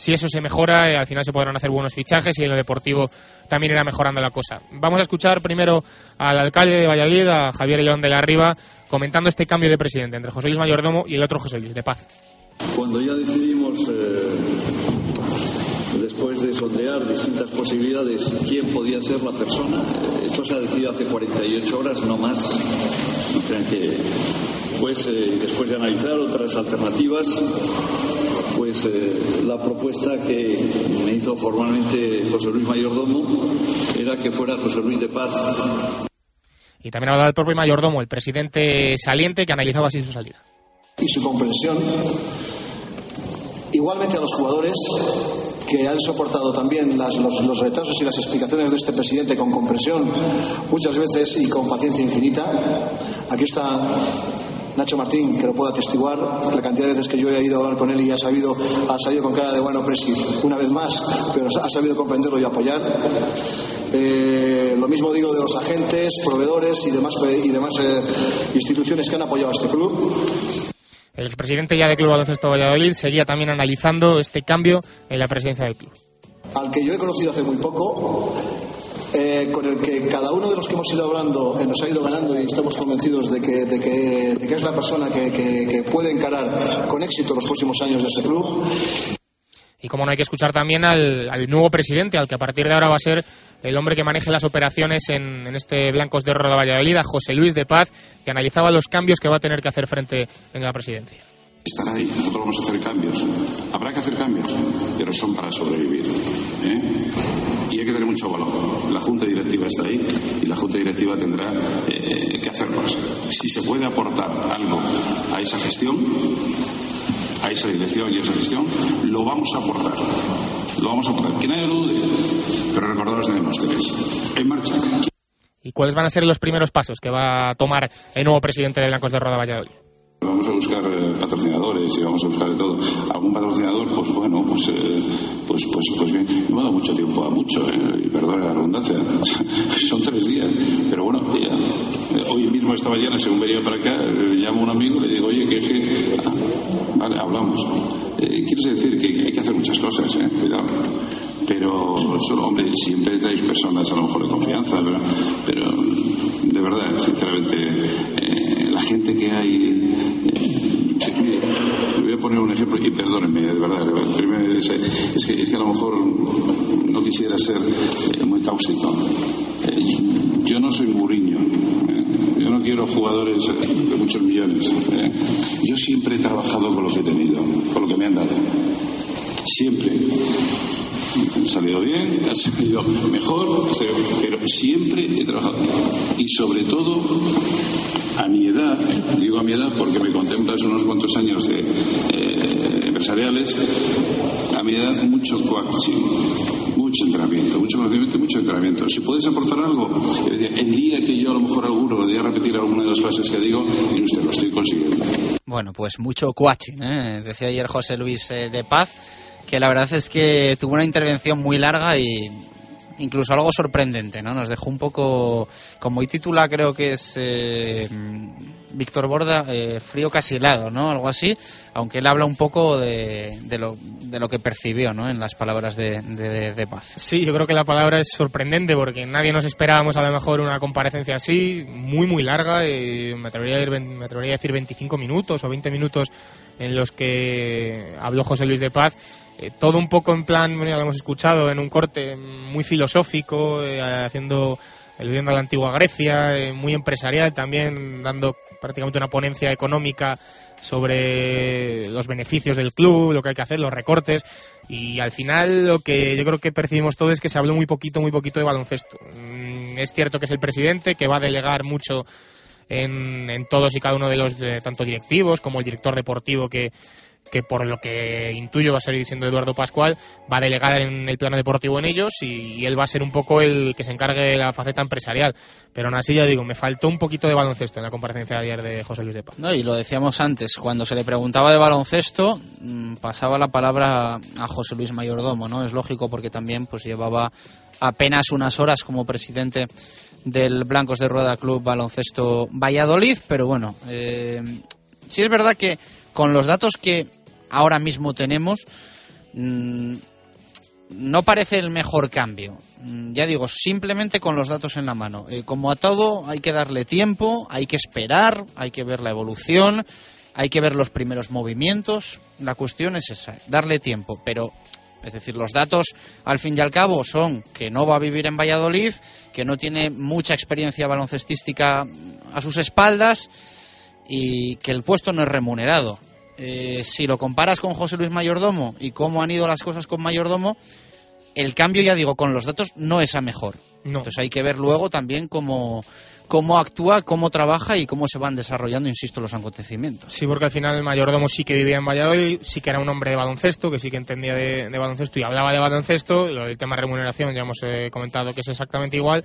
si eso se mejora, eh, al final se podrán hacer buenos fichajes y en lo deportivo también irá mejorando la cosa. Vamos a escuchar primero al alcalde de Valladolid, a Javier León de la Riva, comentando este cambio de presidente entre José Luis Mayordomo y el otro José Luis de Paz. Cuando ya decidimos, eh, después de sondear distintas posibilidades, quién podía ser la persona, eh, esto se ha decidido hace 48 horas, no más. No crean que. Pues eh, después de analizar otras alternativas, pues eh, la propuesta que me hizo formalmente José Luis Mayordomo era que fuera José Luis de Paz. Y también hablaba el propio mayordomo, el presidente saliente, que analizaba así su salida. y su comprensión. Igualmente a los jugadores que han soportado también las- los, los retrasos y las explicaciones de este presidente con comprensión muchas veces y con paciencia infinita. Aquí está Nacho Martín, que lo puedo atestiguar, la cantidad de veces que yo he ido a hablar con él y ha sabido, ha salido con cara de bueno, presi, una vez más, pero ha sabido comprenderlo y apoyar. Eh, lo mismo digo de los agentes, proveedores y demás, y demás eh, instituciones que han apoyado a este club. El expresidente ya del Club Baloncesto Valladolid seguía también analizando este cambio en la presidencia del club. al que yo he conocido hace muy poco, eh, con el que cada uno de los que hemos ido hablando eh, nos ha ido ganando y estamos convencidos de que, de que, de que es la persona que, que- puede encarar con éxito los próximos años de este club. Y como no hay que escuchar también al, nuevo presidente, al que a partir de ahora va a ser el hombre que maneje las operaciones en, en este Blancos de Roda Valladolid, José Luis de Paz, que analizaba los cambios que va a tener que hacer frente en la presidencia. Estará ahí, nosotros vamos a hacer cambios. Habrá que hacer cambios, pero son para sobrevivir. ¿eh? Y hay que tener mucho valor. La Junta Directiva está ahí y la Junta Directiva tendrá eh, que hacerlos. Si se puede aportar algo a esa gestión, a esa dirección y a esa gestión, lo vamos a aportar. Lo vamos a aportar. Que nadie lo dude. Pero recordaros de Demóstenes. En marcha. y cuáles van a ser los primeros pasos que va a tomar el nuevo presidente de Blancos de Roda Valladolid. Vamos a buscar eh, patrocinadores y vamos a buscar de todo. Algún patrocinador, pues bueno, pues, eh, pues, pues, pues bien. No me ha dado mucho tiempo a mucho, eh, y la redundancia. <laughs> Son tres días. Pero bueno, hoy mismo, esta mañana, según venía para acá, eh, llamo a un amigo y le digo, oye, que es que. Ah, vale, hablamos. Quieres decir que hay que hacer muchas cosas, ¿eh? Cuidado pero solo, hombre, siempre traéis personas a lo mejor de confianza, pero, pero de verdad, sinceramente, eh, la gente que hay. Le voy a poner un ejemplo, y perdónenme, de verdad, primero, es, que, a lo mejor no quisiera ser eh, muy cáustico. Eh, yo no soy Mourinho, eh, yo no quiero jugadores de muchos millones. Yo siempre he trabajado con lo que he tenido, con lo que me han dado. Siempre han salido bien, han salido mejor, pero siempre he trabajado. Y sobre todo, a mi edad, digo a mi edad porque me contemplas unos cuantos años de, eh, empresariales, a mi edad mucho coaching, mucho entrenamiento, mucho conocimiento y mucho entrenamiento. Si puedes aportar algo, el día que yo a lo mejor alguno le diga repetir alguna de las frases que digo, y usted lo estoy consiguiendo. Bueno, pues mucho coaching, ¿eh? decía ayer José Luis eh, de Paz, que la verdad es que tuvo una intervención muy larga y incluso algo sorprendente, ¿no? Nos dejó un poco, como hoy titula creo que es eh, Víctor Borda, eh, frío casi helado, ¿no? Algo así, aunque él habla un poco de, de, lo, de lo que percibió, ¿no? En las palabras de, de, de Paz. Sí, yo creo que la palabra es sorprendente porque nadie nos esperábamos a lo mejor una comparecencia así, muy muy larga, y me, atrevería a, ir me atrevería a decir 25 minutos o 20 minutos en los que habló José Luis de Paz. Eh, todo un poco en plan, bueno, lo hemos escuchado, en un corte muy filosófico, eh, haciendo eludiendo a la antigua Grecia, eh, muy empresarial también, dando prácticamente una ponencia económica sobre los beneficios del club, lo que hay que hacer, los recortes. Y al final lo que yo creo que percibimos todo es que se habló muy poquito, muy poquito de baloncesto. Mm, Es cierto que es el presidente, que va a delegar mucho en, todos y cada uno de los, tanto directivos como el director deportivo que, que por lo que intuyo va a seguir siendo Eduardo Pascual, va a delegar en el plano deportivo en ellos y, él va a ser un poco el que se encargue de la faceta empresarial. Pero aún así, ya digo, me faltó un poquito de baloncesto en la comparecencia de ayer de José Luis de Paz. No, y lo decíamos antes, cuando se le preguntaba de baloncesto, mm, pasaba la palabra a José Luis Mayordomo, ¿no? Es lógico porque también pues llevaba apenas unas horas como presidente del Blancos de Rueda Club Baloncesto Valladolid, pero bueno, eh, sí es verdad que con los datos que ahora mismo tenemos, mm, no parece el mejor cambio. Mm, Ya digo, simplemente con los datos en la mano. Eh, como a todo, hay que darle tiempo, hay que esperar, hay que ver la evolución, hay que ver los primeros movimientos. La cuestión es esa, darle tiempo. Pero, es decir, los datos, al fin y al cabo, son que no va a vivir en Valladolid, que no tiene mucha experiencia baloncestística a sus espaldas y que el puesto no es remunerado. Eh, si lo comparas con José Luis Mayordomo y cómo han ido las cosas con Mayordomo, el cambio, ya digo, con los datos no es a mejor. Entonces hay que ver luego también cómo, cómo actúa, cómo trabaja y cómo se van desarrollando, insisto, los acontecimientos. Sí, porque al final el mayordomo sí que vivía en Valladolid, sí que era un hombre de baloncesto, que sí que entendía de, de baloncesto y hablaba de baloncesto. Lo del tema de remuneración ya hemos eh, comentado que es exactamente igual.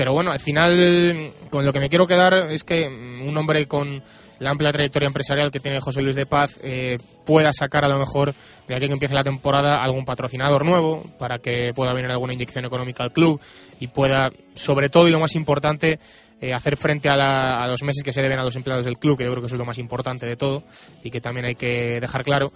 Pero bueno, al final con lo que me quiero quedar es que un hombre con la amplia trayectoria empresarial que tiene José Luis de Paz eh, pueda sacar a lo mejor de aquí que empiece la temporada algún patrocinador nuevo para que pueda venir alguna inyección económica al club y pueda, sobre todo y lo más importante, eh, hacer frente a, la- a los meses que se deben a los empleados del club, que yo creo que eso es lo más importante de todo y que también hay que dejar claro.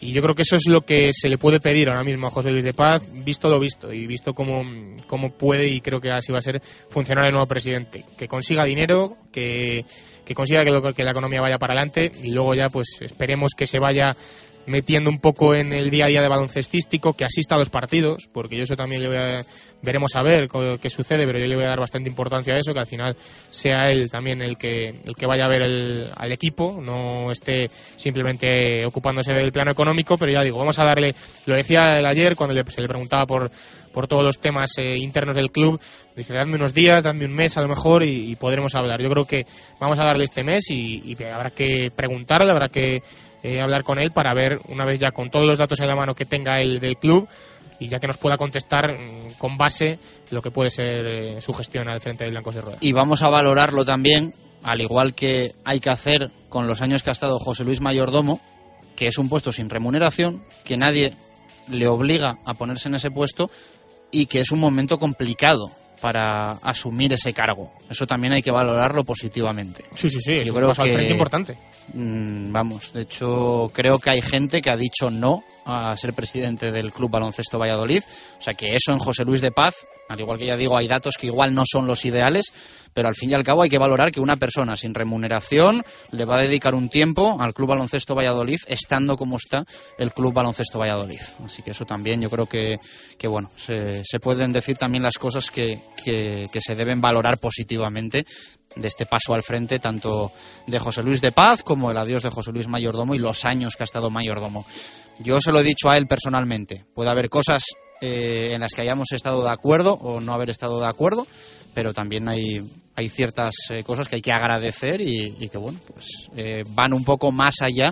Y yo creo que eso es lo que se le puede pedir ahora mismo a José Luis de Paz, visto lo visto y visto cómo, cómo puede y creo que así va a ser funcionar el nuevo presidente. Que consiga dinero, que, que consiga que, lo- que la economía vaya para adelante y luego ya pues esperemos que se vaya metiendo un poco en el día a día de baloncestístico, que asista a los partidos, porque yo eso también le voy a, veremos a ver qué sucede, pero yo le voy a dar bastante importancia a eso, que al final sea él también el que, el que vaya a ver el, al equipo, no esté simplemente ocupándose del plano económico, pero ya digo, vamos a darle, lo decía él ayer cuando le- se le preguntaba por, por todos los temas eh, internos del club, dice, dadme unos días, dadme un mes a lo mejor y, podremos hablar. Yo creo que vamos a darle este mes y, y habrá que preguntarle, habrá que eh, hablar con él para ver, una vez ya con todos los datos en la mano que tenga él del club, y ya que nos pueda contestar mm, con base lo que puede ser eh, su gestión al frente de Blancos de Rueda. Y vamos a valorarlo también, al igual que hay que hacer con los años que ha estado José Luis Mayordomo, que es un puesto sin remuneración, que nadie le obliga a ponerse en ese puesto y que es un momento complicado para asumir ese cargo. Eso también hay que valorarlo positivamente. Sí, sí, sí, es Yo un creo paso al que- frente importante. Mm, vamos, de hecho, creo que hay gente que ha dicho no a ser presidente del Club Baloncesto Valladolid. O sea que eso en José Luis de Paz, al igual que ya digo, hay datos que igual no son los ideales, pero al fin y al cabo hay que valorar que una persona sin remuneración le va a dedicar un tiempo al Club Baloncesto Valladolid, estando como está el Club Baloncesto Valladolid. Así que eso también yo creo que, que bueno, se, pueden decir también las cosas que, que- que se deben valorar positivamente de este paso al frente, tanto de José Luis de Paz como el adiós de José Luis Mayordomo y los años que ha estado Mayordomo. Yo se lo he dicho a él personalmente. Puede haber cosas eh, en las que hayamos estado de acuerdo o no haber estado de acuerdo, pero también hay, hay ciertas eh, cosas que hay que agradecer y, y que, bueno, pues eh, van un poco más allá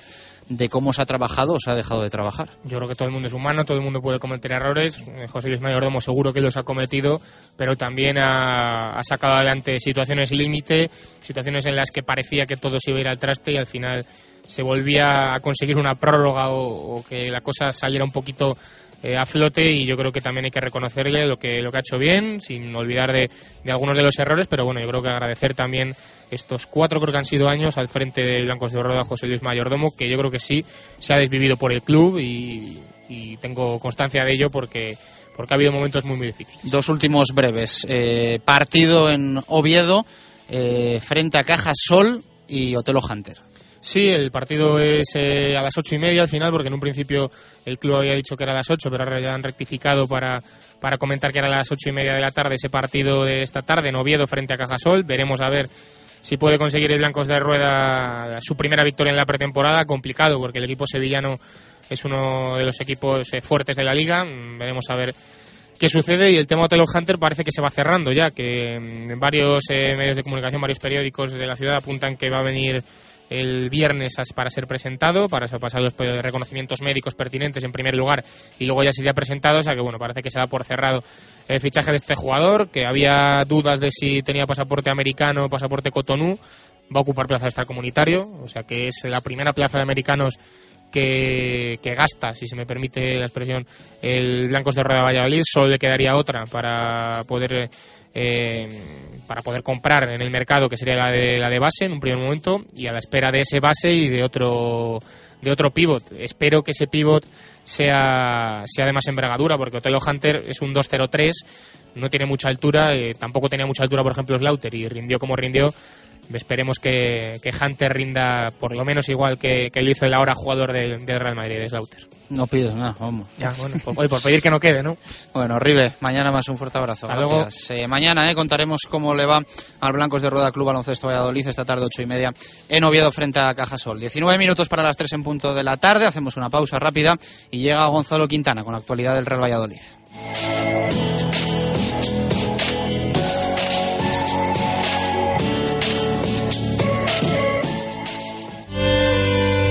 de cómo se ha trabajado o se ha dejado de trabajar. Yo creo que todo el mundo es humano, todo el mundo puede cometer errores. Eh, José Luis Mayordomo seguro que los ha cometido, pero también ha, ha sacado adelante situaciones límite, situaciones en las que parecía que todo se iba a ir al traste y al final se volvía a conseguir una prórroga o, o que la cosa saliera un poquito eh, a flote y yo creo que también hay que reconocerle lo que, lo que ha hecho bien, sin olvidar de, de algunos de los errores, pero bueno, yo creo que agradecer también estos cuatro creo que han sido años al frente de Blancos de Roda José Luis Mayordomo, que yo creo que sí se ha desvivido por el club y, y tengo constancia de ello porque, porque ha habido momentos muy muy difíciles. Dos últimos breves. Eh, partido en Oviedo eh, frente a Caja Sol y Otelo Hunter. Sí, el partido es eh, a las ocho y media al final, porque en un principio el club había dicho que era a las ocho, pero ahora ya han rectificado para, para comentar que era a las ocho y media de la tarde ese partido de esta tarde en Oviedo frente a Cajasol. Veremos a ver si puede conseguir el Blancos de Rueda su primera victoria en la pretemporada. Complicado, porque el equipo sevillano es uno de los equipos eh, fuertes de la liga. Mm, Veremos a ver qué sucede y el tema Otelo Hunter parece que se va cerrando ya, que mm, varios eh, medios de comunicación, varios periódicos de la ciudad apuntan que va a venir el viernes para ser presentado, para pasar los eh, reconocimientos médicos pertinentes en primer lugar y luego ya sería presentado, o sea que bueno, parece que se da por cerrado el fichaje de este jugador, que había dudas de si tenía pasaporte americano o pasaporte Cotonou, va a ocupar plaza de extracomunitario, o sea que es la primera plaza de americanos que, que gasta, si se me permite la expresión, el Blancos de Rueda Valladolid. Solo le quedaría otra para poder eh, para poder comprar en el mercado, que sería la de, la de base en un primer momento, y a la espera de ese base y de otro de otro pivot. Espero que ese pivot sea, sea de más envergadura, porque Otelo Hunter es un 2-0-3, no tiene mucha altura, eh, tampoco tenía mucha altura, por ejemplo, Slaughter, y rindió como rindió. Esperemos que, que Hunter rinda por lo menos igual que, que él hizo el ahora jugador del, Real Madrid, de Slaughter. No pides nada, vamos. Ya, bueno, por, oye, por pedir que no quede, ¿no? Bueno, Ribe, mañana más un fuerte abrazo. Hasta luego. Gracias. Eh, mañana eh, contaremos cómo le va al Blancos de Rueda Club Baloncesto Valladolid esta tarde, ocho y media, en Oviedo frente a Cajasol. 19 minutos para las 3 en punto de la tarde. Hacemos una pausa rápida y llega Gonzalo Quintana con la actualidad del Real Valladolid.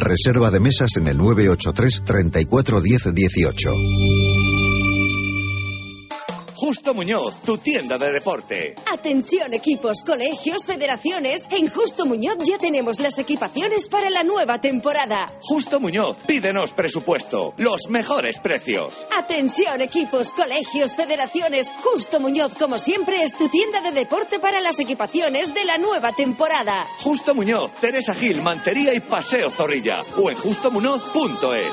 Reserva de mesas en el 983 34 10 18. Justo Muñoz, tu tienda de deporte. Atención equipos, colegios, federaciones. En Justo Muñoz ya tenemos las equipaciones para la nueva temporada. Justo Muñoz, pídenos presupuesto. Los mejores precios. Atención equipos, colegios, federaciones. Justo Muñoz, como siempre, es tu tienda de deporte para las equipaciones de la nueva temporada. Justo Muñoz, Teresa Gil, Mantería y Paseo Zorrilla. O en justomuñoz.es.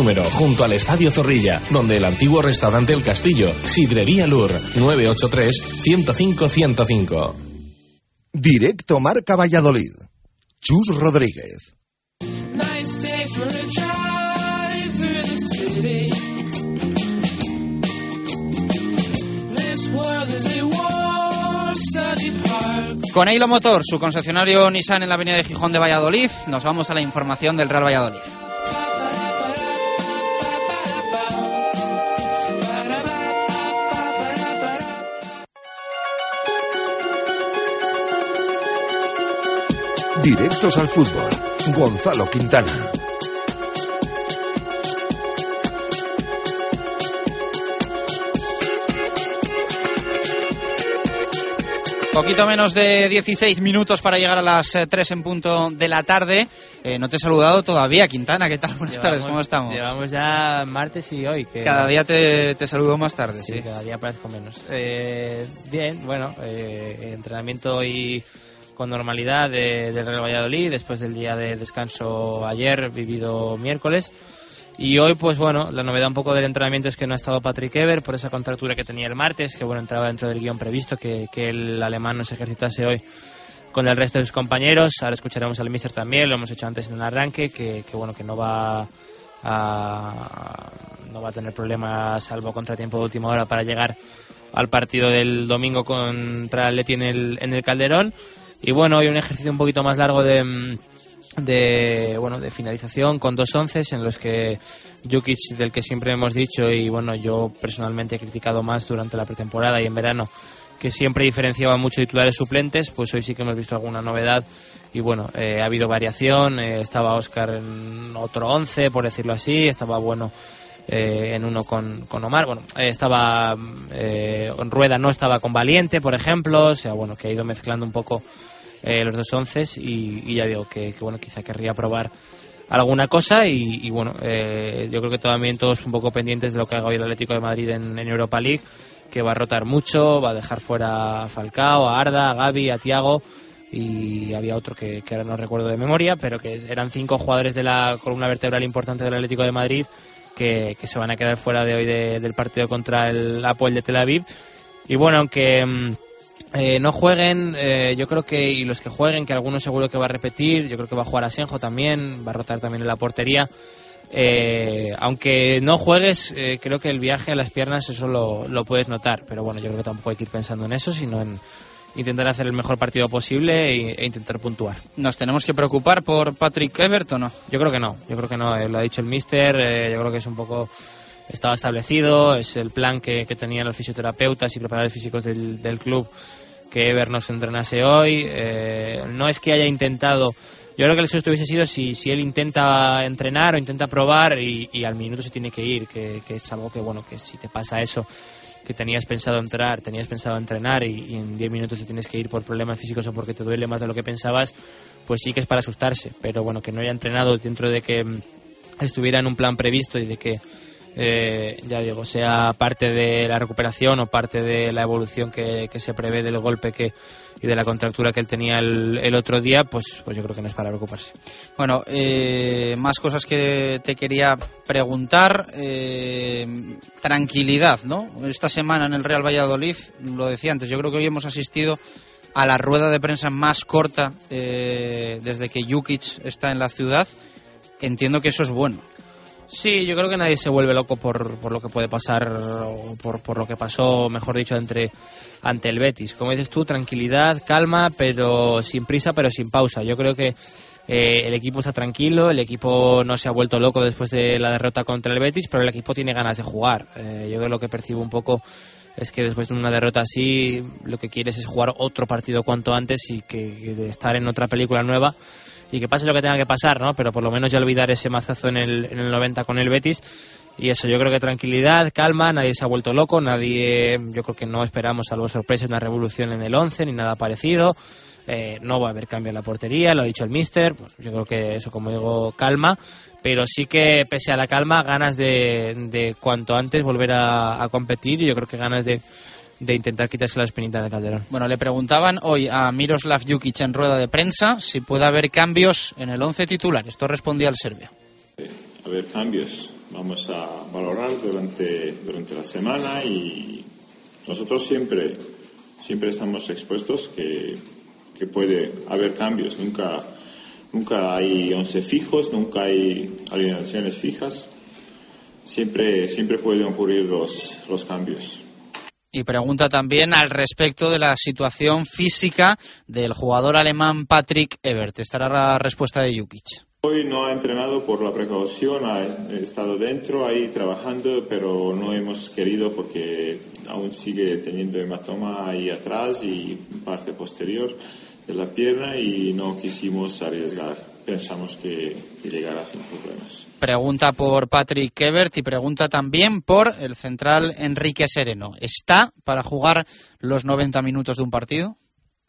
número, junto al Estadio Zorrilla, donde el antiguo restaurante El Castillo, Sidrería Lur, 983-105-105. Directo Marca Valladolid. Chus Rodríguez. Con Eilo Motor, su concesionario Nissan en la avenida de Gijón de Valladolid, nos vamos a la información del Real Valladolid. Directos al fútbol. Gonzalo Quintana. Poquito menos de 16 minutos para llegar a las 3 en punto de la tarde. Eh, no te he saludado todavía, Quintana. ¿Qué tal? <laughs> Buenas tardes, ¿cómo estamos? Llevamos ya martes y hoy. Que cada día te, te, saludo más tarde, sí. sí. Cada día parezco menos. Eh, bien, bueno, eh, entrenamiento y con normalidad de, del Real Valladolid después del día de descanso ayer, vivido miércoles. Y hoy, pues bueno, la novedad un poco del entrenamiento es que no ha estado Patrick Ever por esa contractura que tenía el martes, que bueno, entraba dentro del guion previsto, que, que el alemán no se ejercitase hoy con el resto de sus compañeros. Ahora escucharemos al mister también, lo hemos hecho antes en el arranque, que, que bueno, que no va a, no va a tener problemas, salvo contratiempo de última hora, para llegar al partido del domingo contra Leti en el, en el Calderón. Y bueno, hoy un ejercicio un poquito más largo de, de bueno de finalización con dos once en los que Jukic del que siempre hemos dicho y bueno yo personalmente he criticado más durante la pretemporada y en verano que siempre diferenciaba mucho titulares suplentes pues hoy sí que hemos visto alguna novedad y bueno eh, ha habido variación eh, estaba Oscar en otro once por decirlo así estaba bueno eh, en uno con, con Omar bueno eh, estaba en Rueda no estaba con Valiente por ejemplo o sea bueno que ha ido mezclando un poco eh, los dos once y, ya digo que, que, bueno quizá querría probar alguna cosa y, bueno eh, yo creo que también todos un poco pendientes de lo que haga hoy el Atlético de Madrid en, Europa League que va a rotar mucho va a dejar fuera a Falcao a Arda a Gaby a Tiago y había otro que, ahora no recuerdo de memoria pero que eran cinco jugadores de la columna vertebral importante del Atlético de Madrid que, que se van a quedar fuera de hoy de, del partido contra el Apoel de Tel Aviv. Y bueno aunque mm, eh, no jueguen, eh, yo creo que, y los que jueguen, que algunos seguro que va a repetir, yo creo que va a jugar Asenjo también, va a rotar también en la portería. Eh, aunque no juegues, creo que el viaje a las piernas eso lo, lo, puedes notar, pero bueno, yo creo que tampoco hay que ir pensando en eso, sino en intentar hacer el mejor partido posible e, e intentar puntuar. ¿Nos tenemos que preocupar por Patrick Everton o no? Yo creo que no, yo creo que no, lo ha dicho el mister, yo creo que es un poco estaba establecido, es el plan que, que tenían los fisioterapeutas y preparadores físicos del, del club que Ever no se entrenase hoy. Eh, no es que haya intentado. Yo creo que el susto hubiese sido si, si él intenta entrenar o intenta probar y, al minuto se tiene que ir, que, que, es algo que, bueno, que si te pasa eso, que tenías pensado entrar, tenías pensado entrenar y, y en 10 minutos te tienes que ir por problemas físicos o porque te duele más de lo que pensabas, pues sí que es para asustarse. Pero bueno, que no haya entrenado dentro de que mm, estuviera en un plan previsto y de que eh, ya digo, sea parte de la recuperación o parte de la evolución que, se prevé del golpe que y de la contractura que él tenía el, el otro día, pues, pues yo creo que no es para preocuparse. Bueno, eh, más cosas que te quería preguntar. Eh, tranquilidad, ¿no? Esta semana en el Real Valladolid, lo decía antes, yo creo que hoy hemos asistido a la rueda de prensa más corta eh, desde que Jukic está en la ciudad. Entiendo que eso es bueno. Sí, yo creo que nadie se vuelve loco por, por lo que puede pasar o por, por lo que pasó, mejor dicho, entre ante el Betis. Como dices tú, tranquilidad, calma, pero sin prisa, pero sin pausa. Yo creo que eh, el equipo está tranquilo, el equipo no se ha vuelto loco después de la derrota contra el Betis, pero el equipo tiene ganas de jugar. Eh, yo creo lo que percibo un poco es que después de una derrota así, lo que quieres es jugar otro partido cuanto antes y que, que estar en otra película nueva y que pase lo que tenga que pasar, ¿no? Pero por lo menos ya olvidar ese mazazo en el, en el 90 con el Betis. Y eso, yo creo que tranquilidad, calma, nadie se ha vuelto loco, nadie, yo creo que no esperamos, salvo sorpresa, una revolución en el 11 ni nada parecido. Eh, no va a haber cambio en la portería, lo ha dicho el mister. Pues yo creo que eso, como digo, calma. Pero sí que, pese a la calma, ganas de, de cuanto antes volver a, a competir y yo creo que ganas de, de intentar quitarse la espinita de Calderón. Bueno, le preguntaban hoy a Miroslav Jukic en rueda de prensa si puede haber cambios en el once titular. Esto respondía al serbio. A ver, cambios. Vamos a valorar durante, durante la semana y nosotros siempre, siempre estamos expuestos que, que puede haber cambios. Nunca, nunca hay once fijos, nunca hay alineaciones fijas. Siempre, siempre pueden ocurrir los, los cambios. Y pregunta también al respecto de la situación física del jugador alemán Patrick Ebert. Estará la respuesta de Jukic. Hoy no ha entrenado por la precaución, ha estado dentro ahí trabajando, pero no hemos querido porque aún sigue teniendo hematoma ahí atrás y parte posterior de la pierna y no quisimos arriesgar. Pensamos que, que llegará sin problemas. Pregunta por Patrick Ebert y pregunta también por el central Enrique Sereno. ¿Está para jugar los 90 minutos de un partido?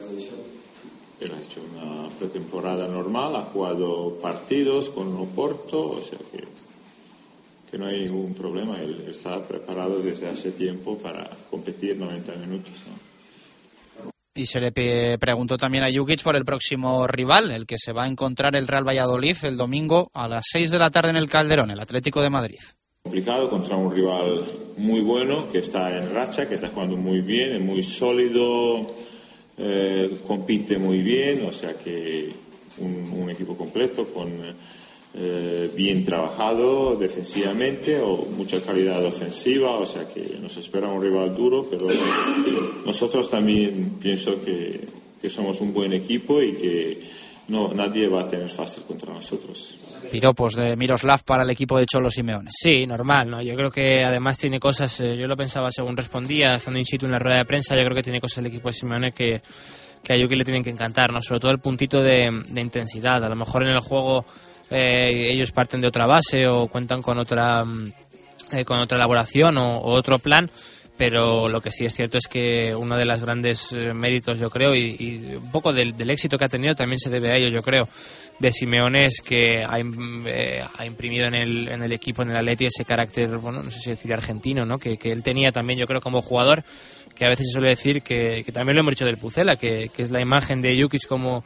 Él ha hecho una pretemporada normal, ha jugado partidos con Oporto, o sea que, que no hay ningún problema. Él está preparado desde hace tiempo para competir 90 minutos. ¿no? Y se le preguntó también a Jukic por el próximo rival, el que se va a encontrar el Real Valladolid el domingo a las 6 de la tarde en el Calderón, el Atlético de Madrid. Complicado contra un rival muy bueno, que está en racha, que está jugando muy bien, es muy sólido, eh, compite muy bien, o sea que un, un equipo completo con eh, bien trabajado defensivamente o mucha calidad ofensiva, o sea que nos espera un rival duro, pero nosotros también pienso que, que somos un buen equipo y que no, nadie va a tener fácil contra nosotros. Piropos de Miroslav para el equipo de Cholo Simeone. Sí, normal, ¿no? Yo creo que además tiene cosas, eh, yo lo pensaba según respondía, estando in situ en la rueda de prensa, yo creo que tiene cosas el equipo de Simeone que, que a Yuki le tienen que encantar, ¿no? Sobre todo el puntito de, de intensidad. A lo mejor en el juego eh, ellos parten de otra base o cuentan con otra eh, con otra elaboración o, otro plan pero lo que sí es cierto es que uno de los grandes eh, méritos yo creo y, y un poco del, del, éxito que ha tenido también se debe a ello yo creo de Simeone es que ha, eh, ha imprimido en el, en el equipo en el Atleti ese carácter bueno no sé si decir argentino no que, que él tenía también yo creo como jugador que a veces se suele decir que, que también lo hemos dicho del Pucela que, que es la imagen de Jukic como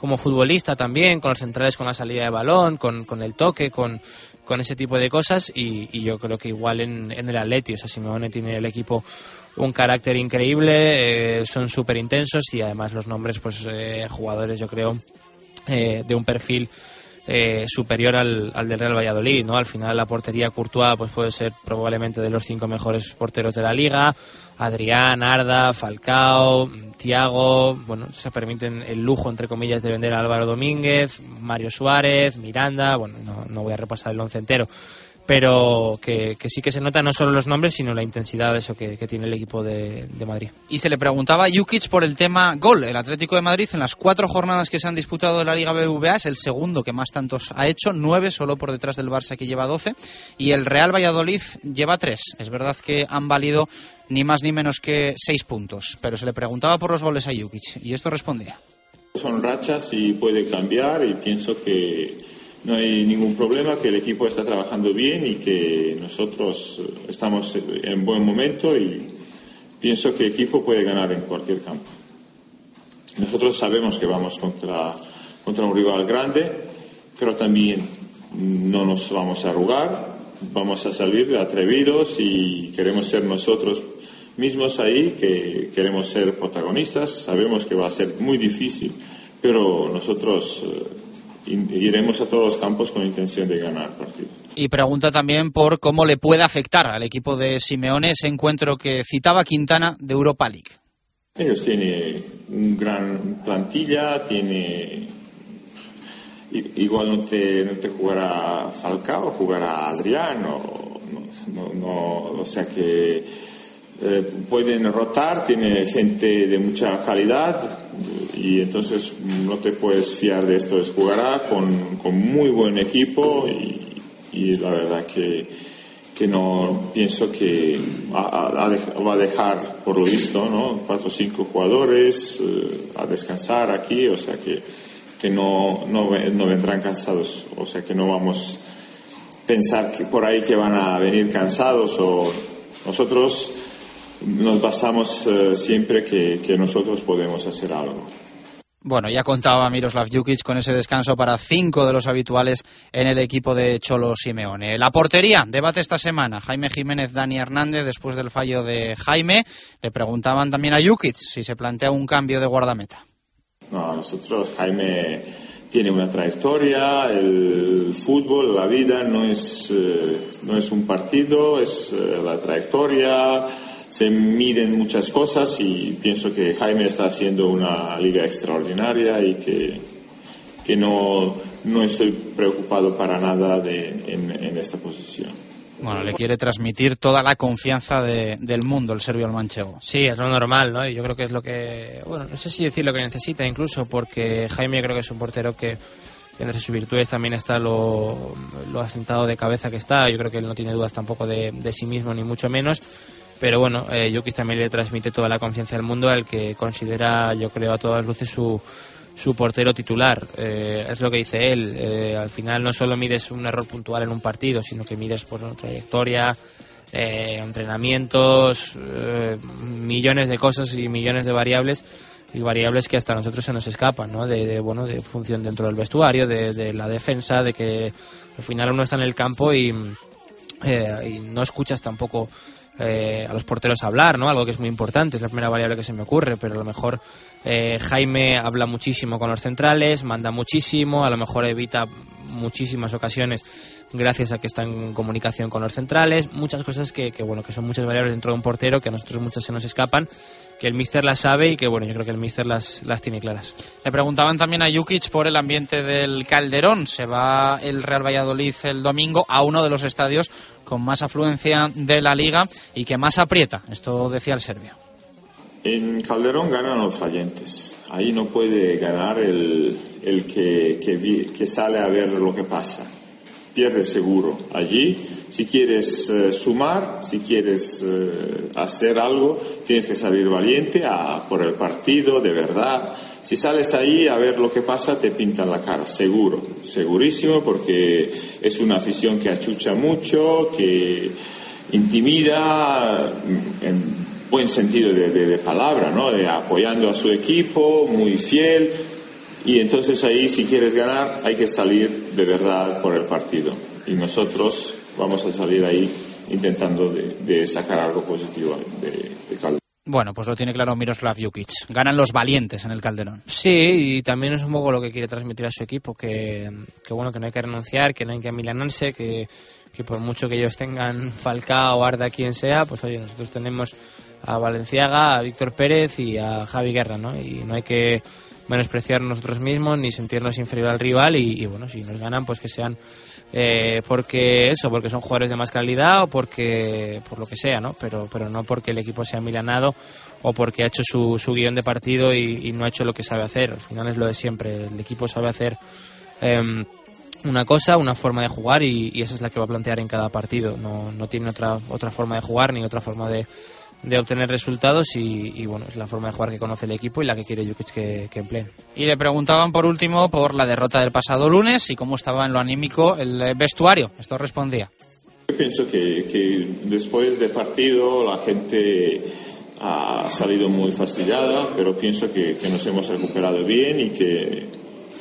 como futbolista también, con los centrales, con la salida de balón, con, con el toque, con, con, ese tipo de cosas y, y yo creo que igual en, en, el Atleti, o sea, Simeone tiene el equipo un carácter increíble, eh, son súper intensos y además los nombres, pues eh, jugadores yo creo eh, de un perfil eh, superior al, al, del Real Valladolid, ¿no? Al final la portería Courtois pues puede ser probablemente de los cinco mejores porteros de la liga, Adrián, Arda, Falcao, Tiago, bueno, se permiten el lujo, entre comillas, de vender a Álvaro Domínguez, Mario Suárez, Miranda, bueno, no, voy a repasar el once entero, pero que, sí que se nota no solo los nombres, sino la intensidad de eso que, tiene el equipo de, de, Madrid. Y se le preguntaba a Jukic por el tema gol. El Atlético de Madrid, en las cuatro jornadas que se han disputado de la Liga BBVA, es el segundo que más tantos ha hecho, nueve solo por detrás del Barça que lleva doce, y el Real Valladolid lleva tres. Es verdad que han valido ni más ni menos que seis puntos, pero se le preguntaba por los goles a Jukic, y esto respondía. Son rachas y puede cambiar, y pienso que no hay ningún problema, que el equipo está trabajando bien y que nosotros estamos en buen momento y pienso que el equipo puede ganar en cualquier campo. Nosotros sabemos que vamos contra, contra un rival grande, pero también no nos vamos a arrugar, vamos a salir atrevidos y queremos ser nosotros mismos ahí, que queremos ser protagonistas, sabemos que va a ser muy difícil, pero nosotros iremos a todos los campos con intención de ganar partido. Y pregunta también por cómo le puede afectar al equipo de Simeone ese encuentro que citaba Quintana de Europa League. Ellos tienen un gran plantilla, tiene igual no te, no te jugará Falcao, jugará Adriano, no, no, o sea que eh, pueden rotar, tiene gente de mucha calidad y entonces no te puedes fiar de esto, es jugará con, con muy buen equipo y, la verdad que, que no pienso que va a dejar por lo visto ¿no? cuatro o cinco jugadores eh, a descansar aquí, o sea que que no, no, no, vendrán cansados, o sea que no vamos a pensar que por ahí que van a venir cansados o nosotros nos basamos eh, siempre que, que, nosotros podemos hacer algo. Bueno, ya contaba Miroslav Jukic con ese descanso para cinco de los habituales en el equipo de Cholo Simeone. La portería, debate esta semana. Jaime Jiménez, Dani Hernández, después del fallo de Jaime, le preguntaban también a Jukic si se plantea un cambio de guardameta. No, nosotros, Jaime tiene una trayectoria, el fútbol, la vida no es, eh, no es un partido, es eh, la trayectoria, se miden muchas cosas y pienso que Jaime está haciendo una liga extraordinaria y que, que no, no estoy preocupado para nada de, en, en esta posición. Bueno, le quiere transmitir toda la confianza del mundo el serbio al manchego. Sí, es lo normal, ¿no? Y yo creo que es lo que, bueno, no sé si decir lo que necesita incluso, porque Jaime creo que es un portero que entre sus virtudes también está lo, lo asentado de cabeza que está. Yo creo que él no tiene dudas tampoco de, sí mismo, ni mucho menos. Pero bueno, eh, también le transmite toda la confianza del mundo al que considera, yo creo, a todas luces su, su portero titular. Eh, es lo que dice él. Eh, al final no solo mides un error puntual en un partido, sino que mides por una trayectoria, eh, entrenamientos, millones de cosas y millones de variables y variables que hasta nosotros se nos escapan, ¿no? De, bueno, de función dentro del vestuario, de, la defensa, de que al final uno está en el campo y, y no escuchas tampoco eh, a los porteros hablar, ¿no? Algo que es muy importante, es la primera variable que se me ocurre, pero a lo mejor eh, Jaime habla muchísimo con los centrales, manda muchísimo, a lo mejor evita muchísimas ocasiones gracias a que está en comunicación con los centrales, muchas cosas que, bueno, que son muchas variables dentro de un portero que a nosotros muchas se nos escapan, que el míster las sabe y que bueno, yo creo que el míster las, las tiene claras. Le preguntaban también a Jukic por el ambiente del Calderón. Se va el Real Valladolid el domingo a uno de los estadios con más afluencia de la liga y que más aprieta. Esto decía el serbio. En Calderón ganan los fallentes. Ahí no puede ganar el, el que, que, que sale a ver lo que pasa pierdes seguro allí. Si quieres eh, sumar, si quieres eh, hacer algo, tienes que salir valiente a, por el partido, de verdad. Si sales ahí a ver lo que pasa, te pintan la cara, seguro, segurísimo, porque es una afición que achucha mucho, que intimida, mm, en buen sentido de, de palabra, ¿no? De apoyando a su equipo, muy fiel y entonces ahí, si quieres ganar, hay que salir de verdad por el partido. Y nosotros vamos a salir ahí intentando de, sacar algo positivo de, de Calderón. Bueno, pues lo tiene claro Miroslav Jukic. Ganan los valientes en el Calderón. Sí, y también es un poco lo que quiere transmitir a su equipo, que, que bueno, que no hay que renunciar, que no hay que amilanarse, que, que por mucho que ellos tengan Falcao, Arda, quien sea, pues oye, nosotros tenemos a Valenciaga, a Víctor Pérez y a Javi Guerra, ¿no? Y no hay que menospreciar nosotros mismos ni sentirnos inferior al rival y, bueno, si nos ganan pues que sean eh, porque eso, porque son jugadores de más calidad o porque por lo que sea, ¿no? Pero, pero no porque el equipo sea milanado o porque ha hecho su, su guion de partido y, no ha hecho lo que sabe hacer. Al final es lo de siempre. El equipo sabe hacer em, una cosa, una forma de jugar y, y, esa es la que va a plantear en cada partido. No, no tiene otra, otra forma de jugar ni otra forma de, de obtener resultados y, bueno, es la forma de jugar que conoce el equipo y la que quiere Jukic que, que emplee. Y le preguntaban por último por la derrota del pasado lunes y cómo estaba en lo anímico el vestuario. Esto respondía. Yo pienso que, que después del partido la gente ha salido muy fastidiada, pero pienso que, que nos hemos recuperado bien y que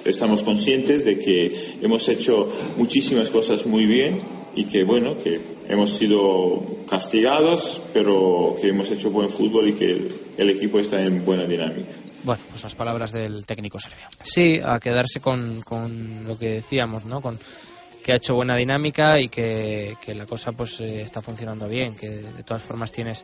estamos conscientes de que hemos hecho muchísimas cosas muy bien y que bueno, que hemos sido castigados, pero que hemos hecho buen fútbol y que el, el equipo está en buena dinámica. Bueno, pues las palabras del técnico serbio. Sí, a quedarse con, con lo que decíamos, ¿no? Con que ha hecho buena dinámica y que, que la cosa pues eh, está funcionando bien, que de todas formas tienes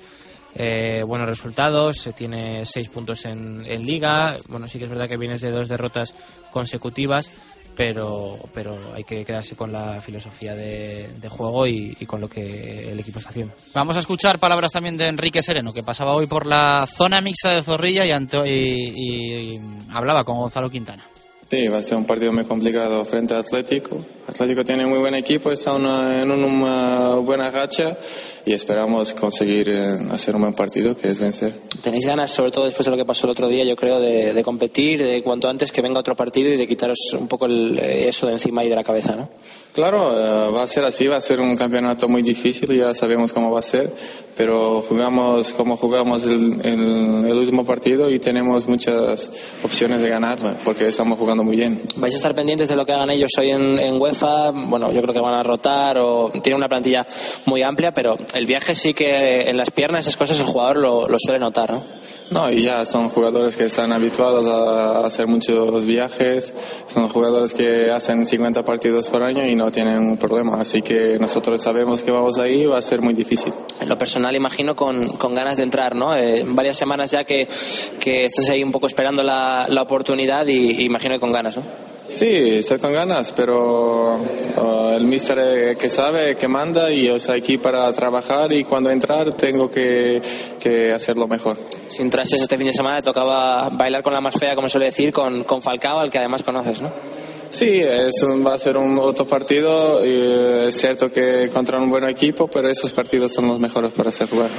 eh, buenos resultados, se tiene seis puntos en, en liga, bueno sí que es verdad que vienes de dos derrotas consecutivas, pero, pero hay que quedarse con la filosofía de, de juego y, y con lo que el equipo está haciendo. Vamos a escuchar palabras también de Enrique Sereno, que pasaba hoy por la zona mixta de Zorrilla y, Anto- y- y- y hablaba con Gonzalo Quintana. Sí, va a ser un partido muy complicado frente a Atlético. Atlético tiene muy buen equipo, está una- en una buena racha y esperamos conseguir eh, hacer un buen partido, que es vencer. Tenéis ganas, sobre todo después de lo que pasó el otro día, yo creo, de, de competir, de cuanto antes que venga otro partido y de quitaros un poco el- eh, eso de encima y de la cabeza, ¿no? Claro, eh, va a ser así, va a ser un campeonato muy difícil, ya sabemos cómo va a ser, pero jugamos como jugamos el, el- el último partido y tenemos muchas opciones de ganar, porque estamos jugando muy bien. ¿Vais a estar pendientes de lo que hagan ellos hoy en, en Bueno, yo creo que van a rotar o tienen una plantilla muy amplia, pero el viaje sí que en las piernas, esas cosas, el jugador lo, lo suele notar, ¿no? No, y ya son jugadores que están habituados a hacer muchos viajes, son jugadores que hacen 50 partidos por año y no tienen un problema, así que nosotros sabemos que vamos ahí va a ser muy difícil. En lo personal, imagino con, con ganas de entrar, ¿no? Eh, varias semanas ya que, que estás ahí un poco esperando la, la oportunidad y, y imagino que con ganas, ¿no? Sí, estoy con ganas, pero uh, el mister eh, que sabe, que manda y yo estoy aquí para trabajar y cuando entrar tengo que, que hacerlo mejor. Si entrases este fin de semana, te tocaba bailar con la más fea, como suele decir, con, con Falcao, al que además conoces, ¿no? Sí, es un- va a ser un otro partido. y, eh, es cierto que contra un buen equipo, pero esos partidos son los mejores para hacer jugar.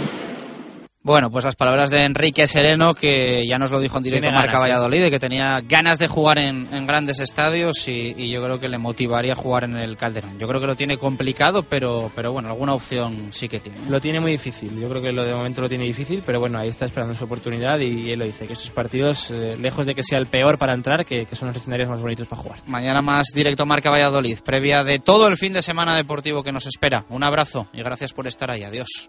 Bueno, pues las palabras de Enrique Sereno, que ya nos lo dijo en directo Marca ganas, ¿eh? Valladolid, de que tenía ganas de jugar en, en grandes estadios y, y yo creo que le motivaría a jugar en el Calderón. Yo creo que lo tiene complicado, pero, pero bueno, alguna opción sí que tiene. Lo tiene muy difícil, yo creo que lo de momento lo tiene difícil, pero bueno, ahí está esperando su oportunidad y él lo dice, que estos partidos, eh, lejos de que sea el peor para entrar, que, que son los escenarios más bonitos para jugar. Mañana más directo Marca Valladolid, previa de todo el fin de semana deportivo que nos espera. Un abrazo y gracias por estar ahí. Adiós.